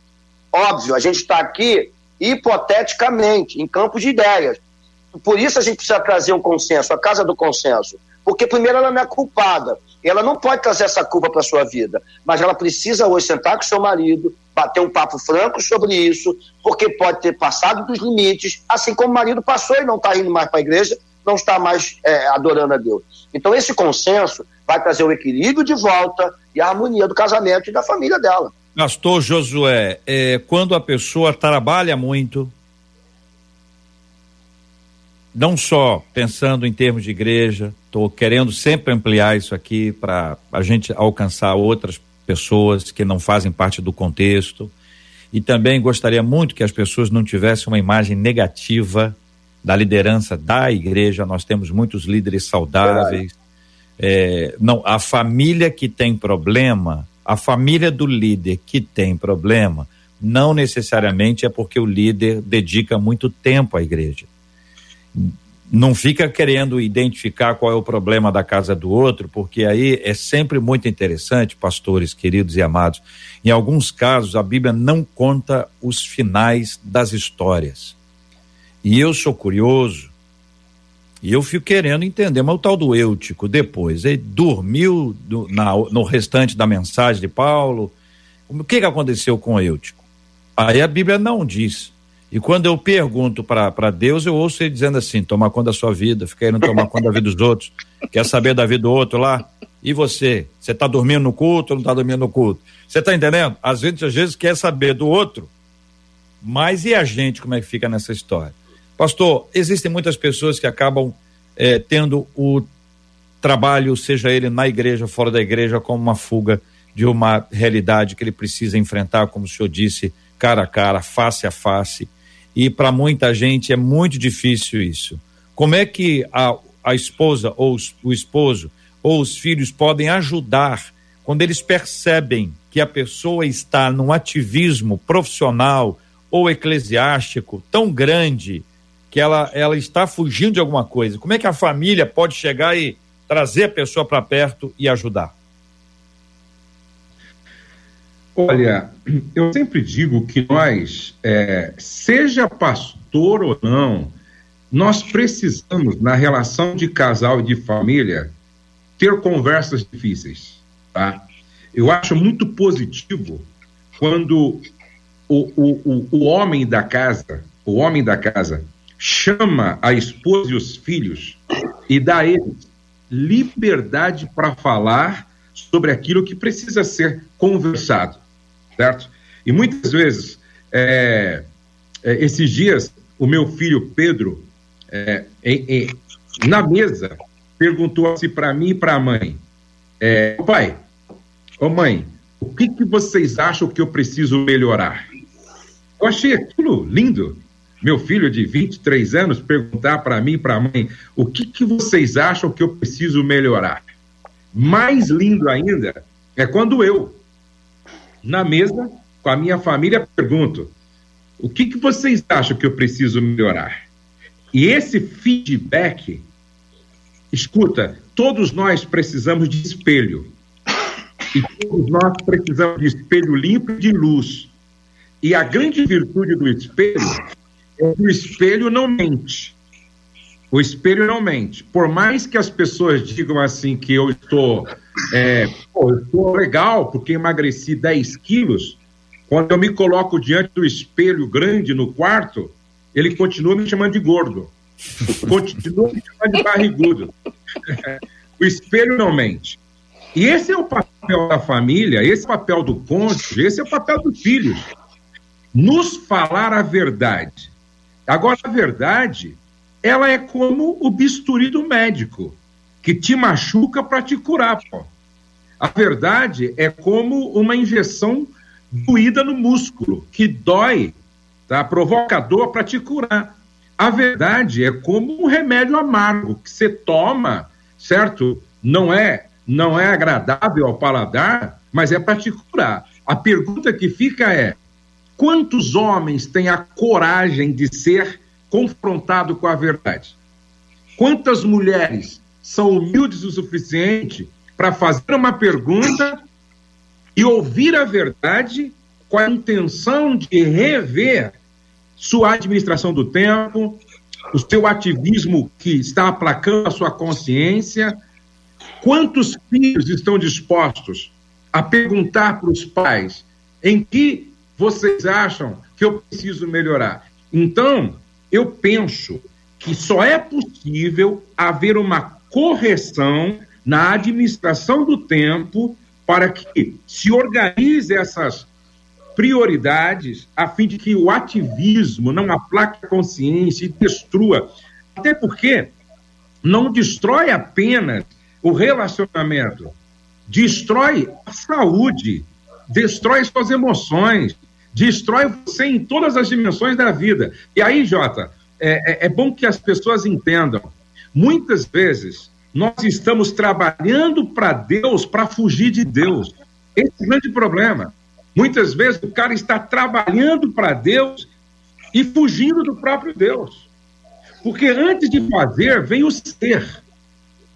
Óbvio, a gente está aqui hipoteticamente, em campo de ideias. Por isso a gente precisa trazer um consenso, a casa do consenso. Porque, primeiro, ela não é culpada. Ela não pode trazer essa culpa para sua vida. Mas ela precisa hoje sentar com seu marido, bater um papo franco sobre isso, porque pode ter passado dos limites, assim como o marido passou e não está indo mais para a igreja, não está mais é, adorando a Deus. Então, esse consenso vai trazer o equilíbrio de volta e a harmonia do casamento e da família dela. Pastor Josué, é, quando a pessoa trabalha muito, não só pensando em termos de igreja, estou querendo sempre ampliar isso aqui para a gente alcançar outras pessoas que não fazem parte do contexto. E também gostaria muito que as pessoas não tivessem uma imagem negativa da liderança da igreja, nós temos muitos líderes saudáveis. É, não, a família que tem problema, a família do líder que tem problema, não necessariamente é porque o líder dedica muito tempo à igreja. Não fica querendo identificar qual é o problema da casa do outro, porque aí é sempre muito interessante, pastores queridos e amados. Em alguns casos, a Bíblia não conta os finais das histórias. E eu sou curioso, e eu fico querendo entender, mas o tal do Eutico, depois, ele dormiu do, na, no restante da mensagem de Paulo? O que, que aconteceu com o Eutico? Aí a Bíblia não diz. E quando eu pergunto para Deus, eu ouço ele dizendo assim: toma conta da sua vida, fica querendo tomar conta da vida dos outros, quer saber da vida do outro lá? E você? Você está dormindo no culto ou não está dormindo no culto? Você está entendendo? Às vezes, às vezes quer saber do outro, mas e a gente como é que fica nessa história? Pastor, existem muitas pessoas que acabam é, tendo o trabalho, seja ele na igreja, fora da igreja, como uma fuga de uma realidade que ele precisa enfrentar, como o senhor disse, cara a cara, face a face. E para muita gente é muito difícil isso. Como é que a, a esposa ou os, o esposo ou os filhos podem ajudar quando eles percebem que a pessoa está num ativismo profissional ou eclesiástico tão grande que ela, ela está fugindo de alguma coisa. Como é que a família pode chegar e trazer a pessoa para perto e ajudar? Olha, eu sempre digo que nós, é, seja pastor ou não, nós precisamos, na relação de casal e de família, ter conversas difíceis, tá? Eu acho muito positivo quando o, o, o, o homem da casa, o homem da casa, chama a esposa e os filhos e dá a eles liberdade para falar sobre aquilo que precisa ser conversado, certo? E muitas vezes, é, é, esses dias, o meu filho Pedro, é, na mesa, perguntou assim para mim e para a mãe: é, Pai, ô mãe, o que, que vocês acham que eu preciso melhorar? Eu achei aquilo lindo. Meu filho de 23 anos perguntar para mim e para a mãe: o que, que vocês acham que eu preciso melhorar? Mais lindo ainda é quando eu, na mesa, com a minha família, pergunto: o que, que vocês acham que eu preciso melhorar? E esse feedback, escuta, todos nós precisamos de espelho. E todos nós precisamos de espelho limpo e de luz. E a grande virtude do espelho o espelho não mente. O espelho não mente. Por mais que as pessoas digam assim que eu estou, é, pô, eu estou legal porque emagreci 10 quilos, quando eu me coloco diante do espelho grande no quarto, ele continua me chamando de gordo. continua me chamando de barrigudo. o espelho não mente. E esse é o papel da família, esse é o papel do cônjuge, esse é o papel dos filhos. Nos falar a verdade. Agora, a verdade, ela é como o bisturi do médico, que te machuca para te curar. Pô. A verdade é como uma injeção doída no músculo, que dói, tá? provocador para te curar. A verdade é como um remédio amargo que você toma, certo? Não é, não é agradável ao paladar, mas é para te curar. A pergunta que fica é: quantos homens têm a coragem de ser confrontado com a verdade? Quantas mulheres são humildes o suficiente para fazer uma pergunta e ouvir a verdade com a intenção de rever sua administração do tempo, o seu ativismo que está aplacando a sua consciência. Quantos filhos estão dispostos a perguntar para os pais em que vocês acham que eu preciso melhorar? Então, eu penso que só é possível haver uma correção na administração do tempo para que se organize essas prioridades a fim de que o ativismo não aplaque a consciência e destrua. Até porque não destrói apenas o relacionamento, destrói a saúde, destrói suas emoções, destrói você em todas as dimensões da vida. E aí, Jota, é, é, é bom que as pessoas entendam. Muitas vezes nós estamos trabalhando para Deus para fugir de Deus. Esse é o grande problema. Muitas vezes o cara está trabalhando para Deus e fugindo do próprio Deus. Porque antes de fazer, vem o ser.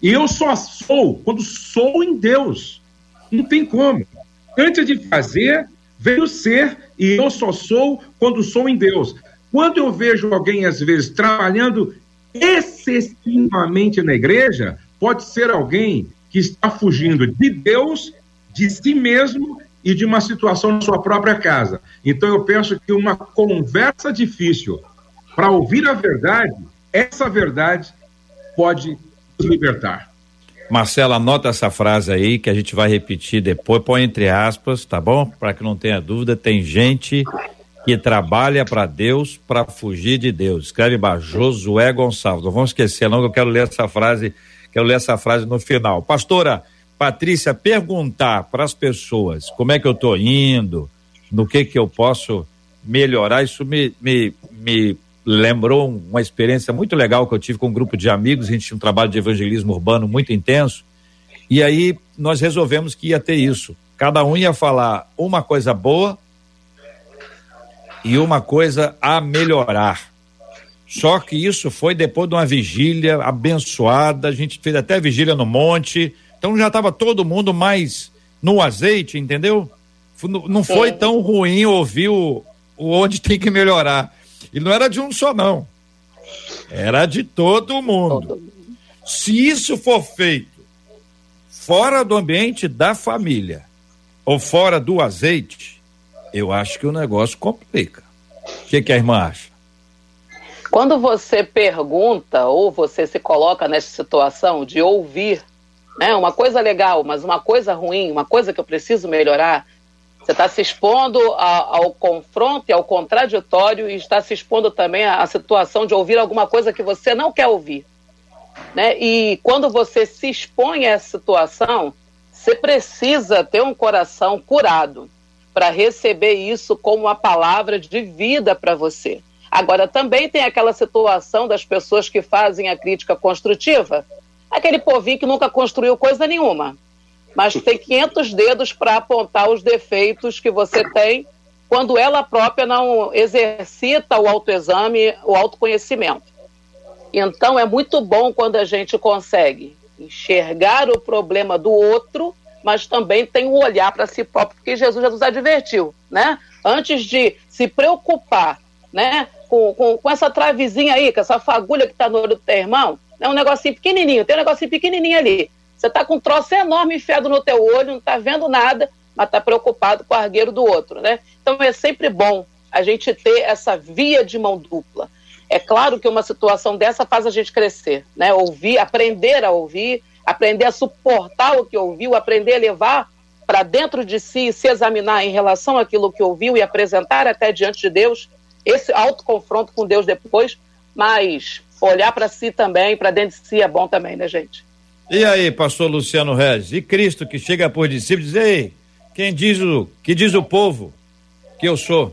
E eu só sou quando sou em Deus. Não tem como. Antes de fazer, vem o ser e eu só sou quando sou em Deus. Quando eu vejo alguém, às vezes, trabalhando excessivamente na igreja, pode ser alguém que está fugindo de Deus, de si mesmo e de uma situação na sua própria casa. Então eu penso que uma conversa difícil para ouvir a verdade, essa verdade pode nos libertar. Marcela, anota essa frase aí que a gente vai repetir depois, põe entre aspas, tá bom? Para que não tenha dúvida, tem gente que trabalha para Deus para fugir de Deus. Escreve embaixo, Josué Gonçalves. Não vamos esquecer, não, que eu quero ler essa frase, quero ler essa frase no final. Pastora Patrícia, perguntar para as pessoas como é que eu estou indo, no que que eu posso melhorar, isso me, me, me lembrou uma experiência muito legal que eu tive com um grupo de amigos, a gente tinha um trabalho de evangelismo urbano muito intenso, e aí nós resolvemos que ia ter isso. Cada um ia falar uma coisa boa e uma coisa a melhorar. Só que isso foi depois de uma vigília abençoada, a gente fez até vigília no monte, então já estava todo mundo mais no azeite, entendeu? Não foi tão ruim ouvir o, o onde tem que melhorar. E não era de um só, não. Era de todo mundo. Se isso for feito fora do ambiente da família ou fora do azeite, eu acho que o negócio complica. O que, que a irmã acha? Quando você pergunta ou você se coloca nessa situação de ouvir, né, uma coisa legal, mas uma coisa ruim, uma coisa que eu preciso melhorar, você está se expondo a, ao confronto e ao contraditório e está se expondo também à, situação de ouvir alguma coisa que você não quer ouvir. Né? E quando você se expõe a essa situação, Você precisa ter um coração curado para receber isso como uma palavra de vida para você. Agora, também tem aquela situação das pessoas que fazem a crítica construtiva, aquele povinho que nunca construiu coisa nenhuma, mas tem 500 dedos para apontar os defeitos que você tem quando ela própria não exercita o autoexame, o autoconhecimento. Então, é muito bom quando a gente consegue enxergar o problema do outro, mas também tem um olhar para si próprio, porque Jesus já nos advertiu, né? Antes de se preocupar, né, com, com, com essa travezinha aí, com essa fagulha que está no olho do teu irmão, é um negocinho pequenininho, tem um negocinho pequenininho ali. Você está com um troço enorme enfiado no teu olho, não está vendo nada, mas está preocupado com o argueiro do outro, né? Então é sempre bom a gente ter essa via de mão dupla. É claro que uma situação dessa faz a gente crescer, né? Ouvir, aprender a ouvir, aprender a suportar o que ouviu, aprender a levar para dentro de si e se examinar em relação àquilo que ouviu e apresentar até diante de Deus, esse autoconfronto com Deus depois, mas olhar para si também, para dentro de si é bom também, né, gente? E aí, pastor Luciano Regis, e Cristo que chega por discípulos e diz, ei, quem diz o, que diz o povo que eu sou?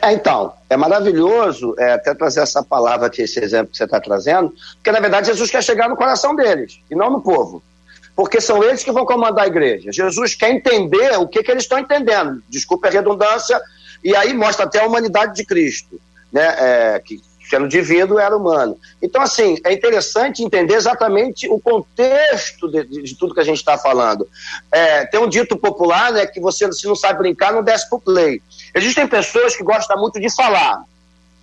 É, então, é maravilhoso é, até trazer essa palavra aqui, esse exemplo que você está trazendo, porque na verdade Jesus quer chegar no coração deles e não no povo. Porque são eles que vão comandar a igreja. Jesus quer entender o que, que eles estão entendendo. Desculpa a redundância, e aí mostra até a humanidade de Cristo, né? É, que sendo divino era humano. Então, assim, é interessante entender exatamente o contexto de, de, de tudo que a gente está falando. É, tem um dito popular, né, que você, se não sabe brincar, não desce pro play. Existem pessoas que gostam muito de falar,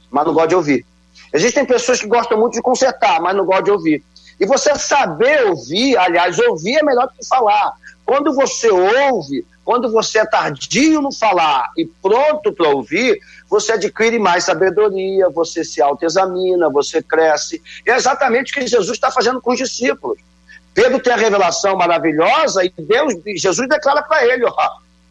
mas não gostam de ouvir. Existem pessoas que gostam muito de consertar, mas não gostam de ouvir. E você saber ouvir, aliás, ouvir é melhor do que falar. Quando você ouve, quando você é tardio no falar e pronto para ouvir, você adquire mais sabedoria, você se autoexamina, você cresce. É exatamente o que Jesus está fazendo com os discípulos. Pedro tem a revelação maravilhosa e Deus, Jesus declara para ele, ó,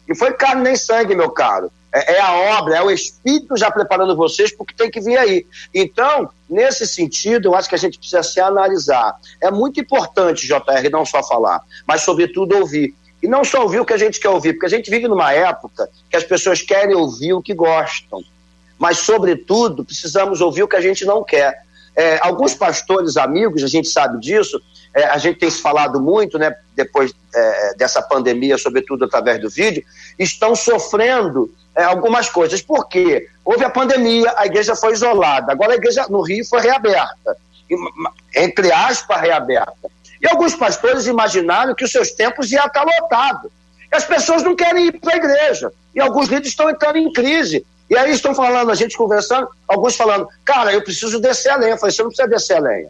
e foi carne nem sangue, meu caro. É, é, a obra, é o Espírito já preparando vocês porque tem que vir aí. Então, nesse sentido, eu acho que a gente precisa se analisar. É muito importante, JR, não só falar, mas, sobretudo, ouvir. E não só ouvir o que a gente quer ouvir, porque a gente vive numa época que as pessoas querem ouvir o que gostam. Mas, sobretudo, precisamos ouvir o que a gente não quer. É, alguns pastores amigos, a gente sabe disso, é, a gente tem se falado muito, né, depois é, dessa pandemia, sobretudo através do vídeo, estão sofrendo é, algumas coisas. Por quê? Houve a pandemia, a igreja foi isolada, agora a igreja no Rio foi reaberta, entre aspas, reaberta. E alguns pastores imaginaram que os seus tempos iam estar lotados. E as pessoas não querem ir para a igreja. E alguns líderes estão entrando em crise. E aí estão falando, a gente conversando, alguns falando, cara, eu preciso descer a lenha. Eu falei, você não precisa descer a lenha.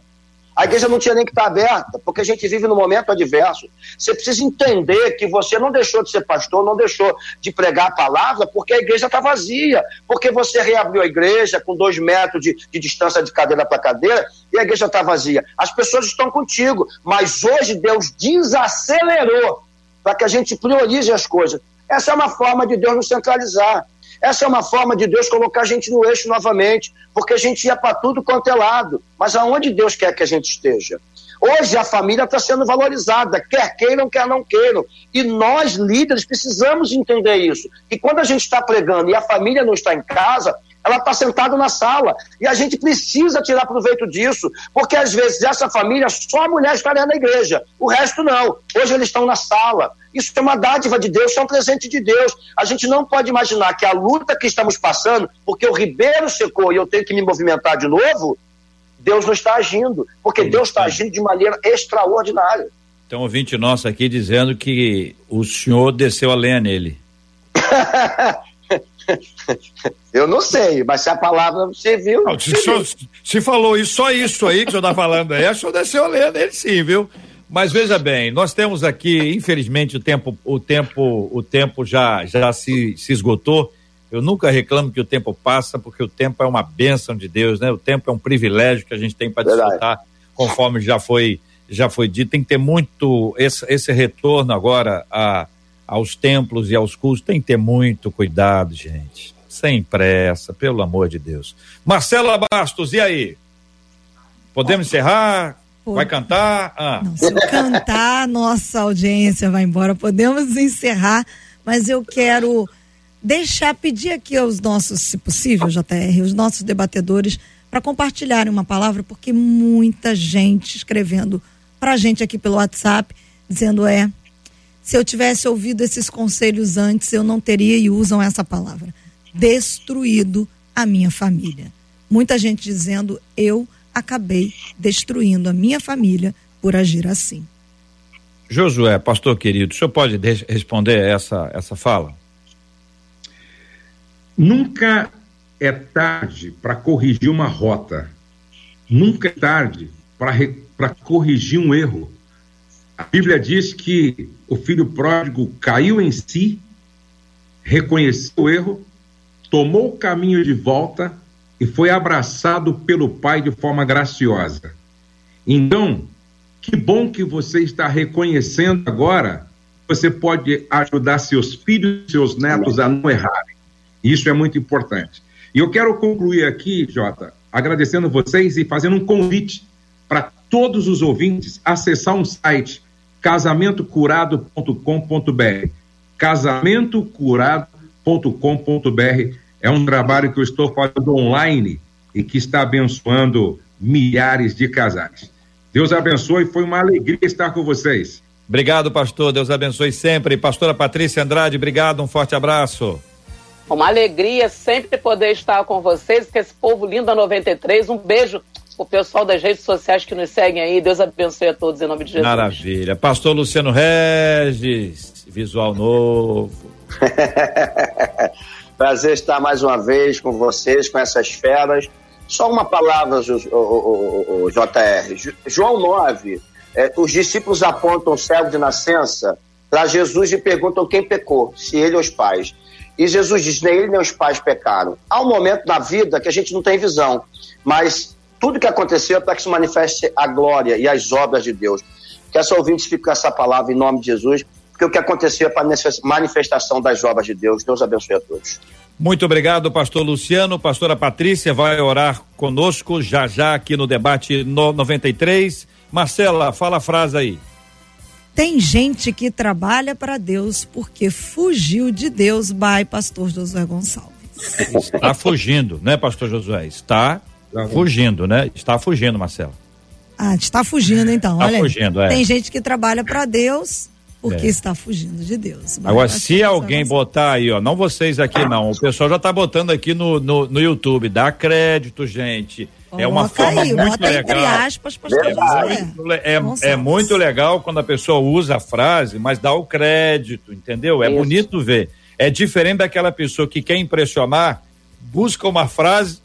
A igreja não tinha nem que estar aberta, porque a gente vive num momento adverso. Você precisa entender que você não deixou de ser pastor, não deixou de pregar a palavra, porque a igreja está vazia, porque você reabriu a igreja com dois metros de, de distância de cadeira para cadeira e a igreja está vazia. As pessoas estão contigo, mas hoje Deus desacelerou para que a gente priorize as coisas. Essa é uma forma de Deus nos centralizar. Essa é uma forma de Deus colocar a gente no eixo novamente, porque a gente ia para tudo quanto é lado. Mas aonde Deus quer que a gente esteja? Hoje a família está sendo valorizada, quer queiram, quer não queiram. E nós, líderes, precisamos entender isso. E quando a gente está pregando e a família não está em casa, ela está sentada na sala. E a gente precisa tirar proveito disso, porque às vezes essa família, só a mulher estaria na igreja, o resto não. Hoje eles estão na sala. Isso é uma dádiva de Deus, isso é um presente de Deus. A gente não pode imaginar que a luta que estamos passando, porque o Ribeiro secou e eu tenho que me movimentar de novo, Deus não está agindo, porque Deus está agindo de maneira extraordinária. Tem um ouvinte nosso aqui dizendo que o senhor desceu a lenha nele. <laughs> Eu não sei, mas se a palavra você viu. Não, se, senhor, se, falou isso, só isso aí que o senhor está falando aí, o senhor desceu a lenha nele sim, viu? Mas veja bem, nós temos aqui, infelizmente, o tempo, o tempo, o tempo já, já se, se esgotou. Eu nunca reclamo que o tempo passa, porque o tempo é uma bênção de Deus, né? O tempo é um privilégio que a gente tem para desfrutar, conforme já foi, já foi dito. Tem que ter muito esse, esse retorno agora a aos templos e aos cultos, tem que ter muito cuidado, gente. Sem pressa, pelo amor de Deus. Marcela Bastos, e aí? Podemos encerrar? Vai cantar? Ah. Não, se eu cantar, <laughs> nossa audiência vai embora. Podemos encerrar, mas eu quero deixar, pedir aqui aos nossos, se possível, JR, os nossos debatedores, para compartilharem uma palavra, porque muita gente escrevendo para a gente aqui pelo WhatsApp, dizendo: é, se eu tivesse ouvido esses conselhos antes, eu não teria, e usam essa palavra, destruído a minha família. Muita gente dizendo: eu acabei destruindo a minha família por agir assim. Josué, pastor querido, o senhor pode responder essa, essa fala? Nunca é tarde para corrigir uma rota. Nunca é tarde para corrigir um erro. A Bíblia diz que o filho pródigo caiu em si, reconheceu o erro, tomou o caminho de volta e foi abraçado pelo pai de forma graciosa. Então, que bom que você está reconhecendo agora, você pode ajudar seus filhos seus netos a não errarem. Isso é muito importante. E eu quero concluir aqui, Jota, agradecendo vocês e fazendo um convite para todos os ouvintes acessar um site casamentocurado.com.br casamentocurado.com.br é um trabalho que eu estou fazendo online e que está abençoando milhares de casais. Deus abençoe, foi uma alegria estar com vocês. Obrigado, pastor. Deus abençoe sempre. Pastora Patrícia Andrade, obrigado. Um forte abraço. Uma alegria sempre poder estar com vocês, que esse povo lindo da 93. Um beijo o pessoal das redes sociais que nos seguem aí. Deus abençoe a todos em nome de Jesus. Maravilha. Pastor Luciano Regis, visual novo. <laughs> Prazer estar mais uma vez com vocês, com essas feras. Só uma palavra, o, o, o, JR. João 9, é, os discípulos apontam o cego de nascença para Jesus e perguntam quem pecou, se ele ou os pais. E Jesus diz: nem ele nem os pais pecaram. Há um momento na vida que a gente não tem visão, mas tudo que aconteceu é para que se manifeste a glória e as obras de Deus. Que essa ouvinte fique com essa palavra em nome de Jesus porque o que aconteceu é para a manifestação das obras de Deus. Deus abençoe a todos. Muito obrigado, pastor Luciano. Pastora Patrícia vai orar conosco já já aqui no debate no 93. Marcela, fala a frase aí. Tem gente que trabalha para Deus porque fugiu de Deus, vai pastor Josué Gonçalves. Está fugindo, né, pastor Josué? Está fugindo, né? Está fugindo, Marcela. Ah, está fugindo então. Está Olha, fugindo, é. Tem gente que trabalha para Deus porque é. está fugindo de Deus. Agora, se alguém botar aí, ó, não vocês aqui não, o pessoal já está botando aqui no, no, no, YouTube, dá crédito, gente. é uma forma aí, muito legal. Aspas, é, muito, é, é muito legal quando a pessoa usa a frase, mas dá o crédito, entendeu? É Isso. bonito ver. É diferente daquela pessoa que quer impressionar, busca uma frase,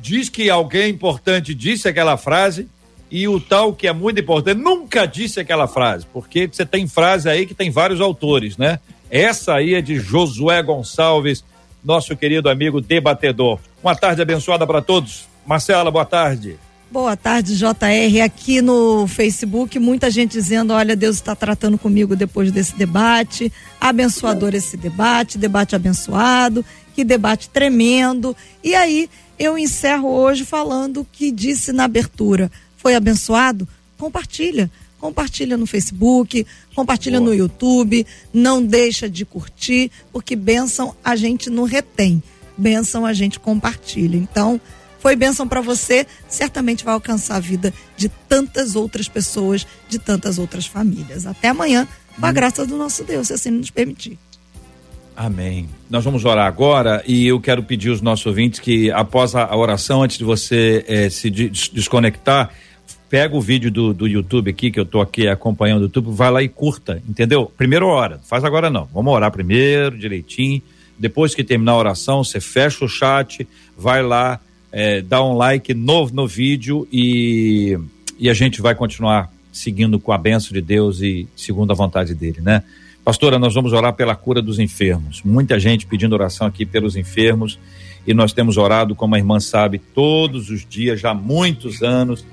diz que alguém importante disse aquela frase e o tal que é muito importante nunca disse aquela frase, porque você tem frase aí que tem vários autores, né? Essa aí é de Josué Gonçalves, nosso querido amigo debatedor. Uma tarde abençoada para todos. Marcela, boa tarde. Boa tarde, JR. Aqui no Facebook, muita gente dizendo: olha, Deus está tratando comigo depois desse debate. Abençoador esse debate, debate abençoado, que debate tremendo. E aí, eu encerro hoje falando o que disse na abertura foi abençoado, compartilha. Compartilha no Facebook, compartilha Boa. no YouTube, não deixa de curtir, porque bênção a gente não retém, bênção a gente compartilha. Então, foi bênção para você, certamente vai alcançar a vida de tantas outras pessoas, de tantas outras famílias. Até amanhã, com a hum. graça do nosso Deus, se assim nos permitir. Amém. Nós vamos orar agora e eu quero pedir aos nossos ouvintes que, após a oração, antes de você eh, se desconectar, pega o vídeo do, do YouTube aqui, que eu tô aqui acompanhando o YouTube, vai lá e curta, entendeu? Primeiro hora, faz agora não. Vamos orar primeiro, direitinho. Depois que terminar a oração, você fecha o chat, vai lá, é, dá um like no, no vídeo e, e a gente vai continuar seguindo com a benção de Deus e segundo a vontade dele, né? Pastora, nós vamos orar pela cura dos enfermos. Muita gente pedindo oração aqui pelos enfermos e nós temos orado, como a irmã sabe, todos os dias, já há muitos anos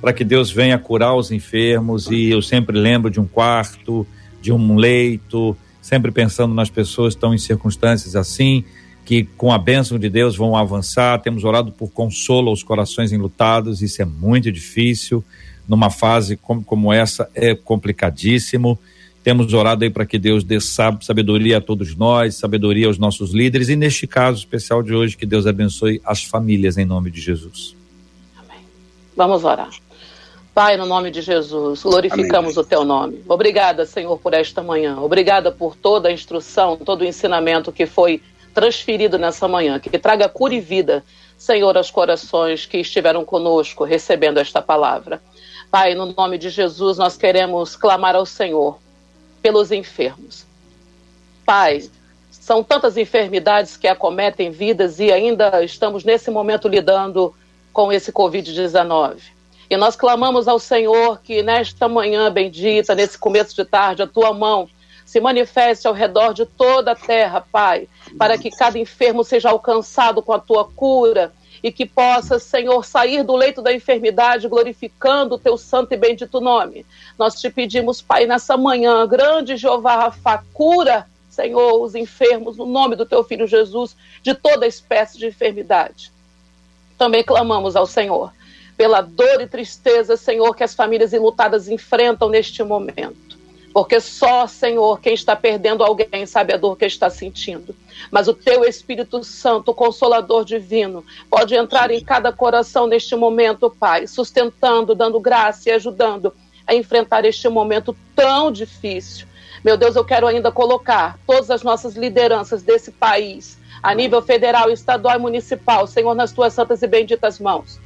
para que Deus venha curar os enfermos. E eu sempre lembro de um quarto, de um leito, sempre pensando nas pessoas que estão em circunstâncias assim, que com a bênção de Deus vão avançar. Temos orado por consolo aos corações enlutados, isso é muito difícil. numa fase como, como essa é complicadíssimo. Temos orado aí para que Deus dê sabedoria a todos nós, sabedoria aos nossos líderes e neste caso especial de hoje que Deus abençoe as famílias em nome de Jesus. Amém. Vamos orar. Pai, no nome de Jesus, glorificamos Amém. o teu nome. Obrigada, Senhor, por esta manhã. Obrigada por toda a instrução, todo o ensinamento que foi transferido nessa manhã. Que traga cura e vida, Senhor, aos corações que estiveram conosco recebendo esta palavra. Pai, no nome de Jesus, nós queremos clamar ao Senhor pelos enfermos. Pai, são tantas enfermidades que acometem vidas e ainda estamos nesse momento lidando com esse Covid-19. E nós clamamos ao Senhor que nesta manhã bendita, nesse começo de tarde, a tua mão se manifeste ao redor de toda a terra, Pai, para que cada enfermo seja alcançado com a tua cura e que possa, Senhor, sair do leito da enfermidade glorificando o teu santo e bendito nome. Nós te pedimos, Pai, nessa manhã, grande Jeová Rafa, cura, Senhor, os enfermos, no nome do teu filho Jesus, de toda espécie de enfermidade. Também clamamos ao Senhor pela dor e tristeza, Senhor, que as famílias enlutadas enfrentam neste momento. Porque só, Senhor, quem está perdendo alguém sabe a dor que está sentindo. Mas o teu Espírito Santo, o Consolador Divino, pode entrar em cada coração neste momento, Pai, sustentando, dando graça e ajudando a enfrentar este momento tão difícil. Meu Deus, eu quero ainda colocar todas as nossas lideranças desse país, a nível federal, estadual e municipal, Senhor, nas tuas santas e benditas mãos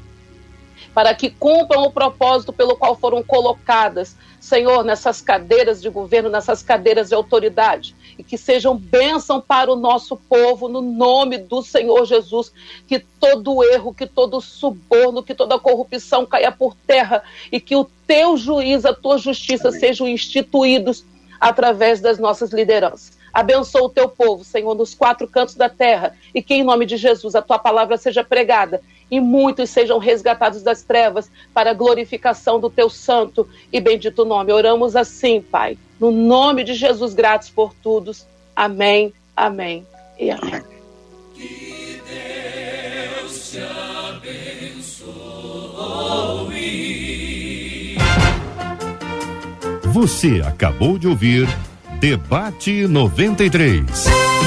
para que cumpram o propósito pelo qual foram colocadas, Senhor, nessas cadeiras de governo, nessas cadeiras de autoridade, e que sejam bênção para o nosso povo, no nome do Senhor Jesus, que todo erro, que todo suborno, que toda corrupção caia por terra e que o teu juízo, a tua justiça Amém. sejam instituídos através das nossas lideranças. Abençoa o teu povo, Senhor, nos quatro cantos da terra, e que em nome de Jesus a tua palavra seja pregada e muitos sejam resgatados das trevas para a glorificação do teu santo e bendito nome. Oramos assim, Pai, no nome de Jesus, gratos por todos. Amém, amém e amém. Que Deus te abençoe. Você acabou de ouvir Debate 93.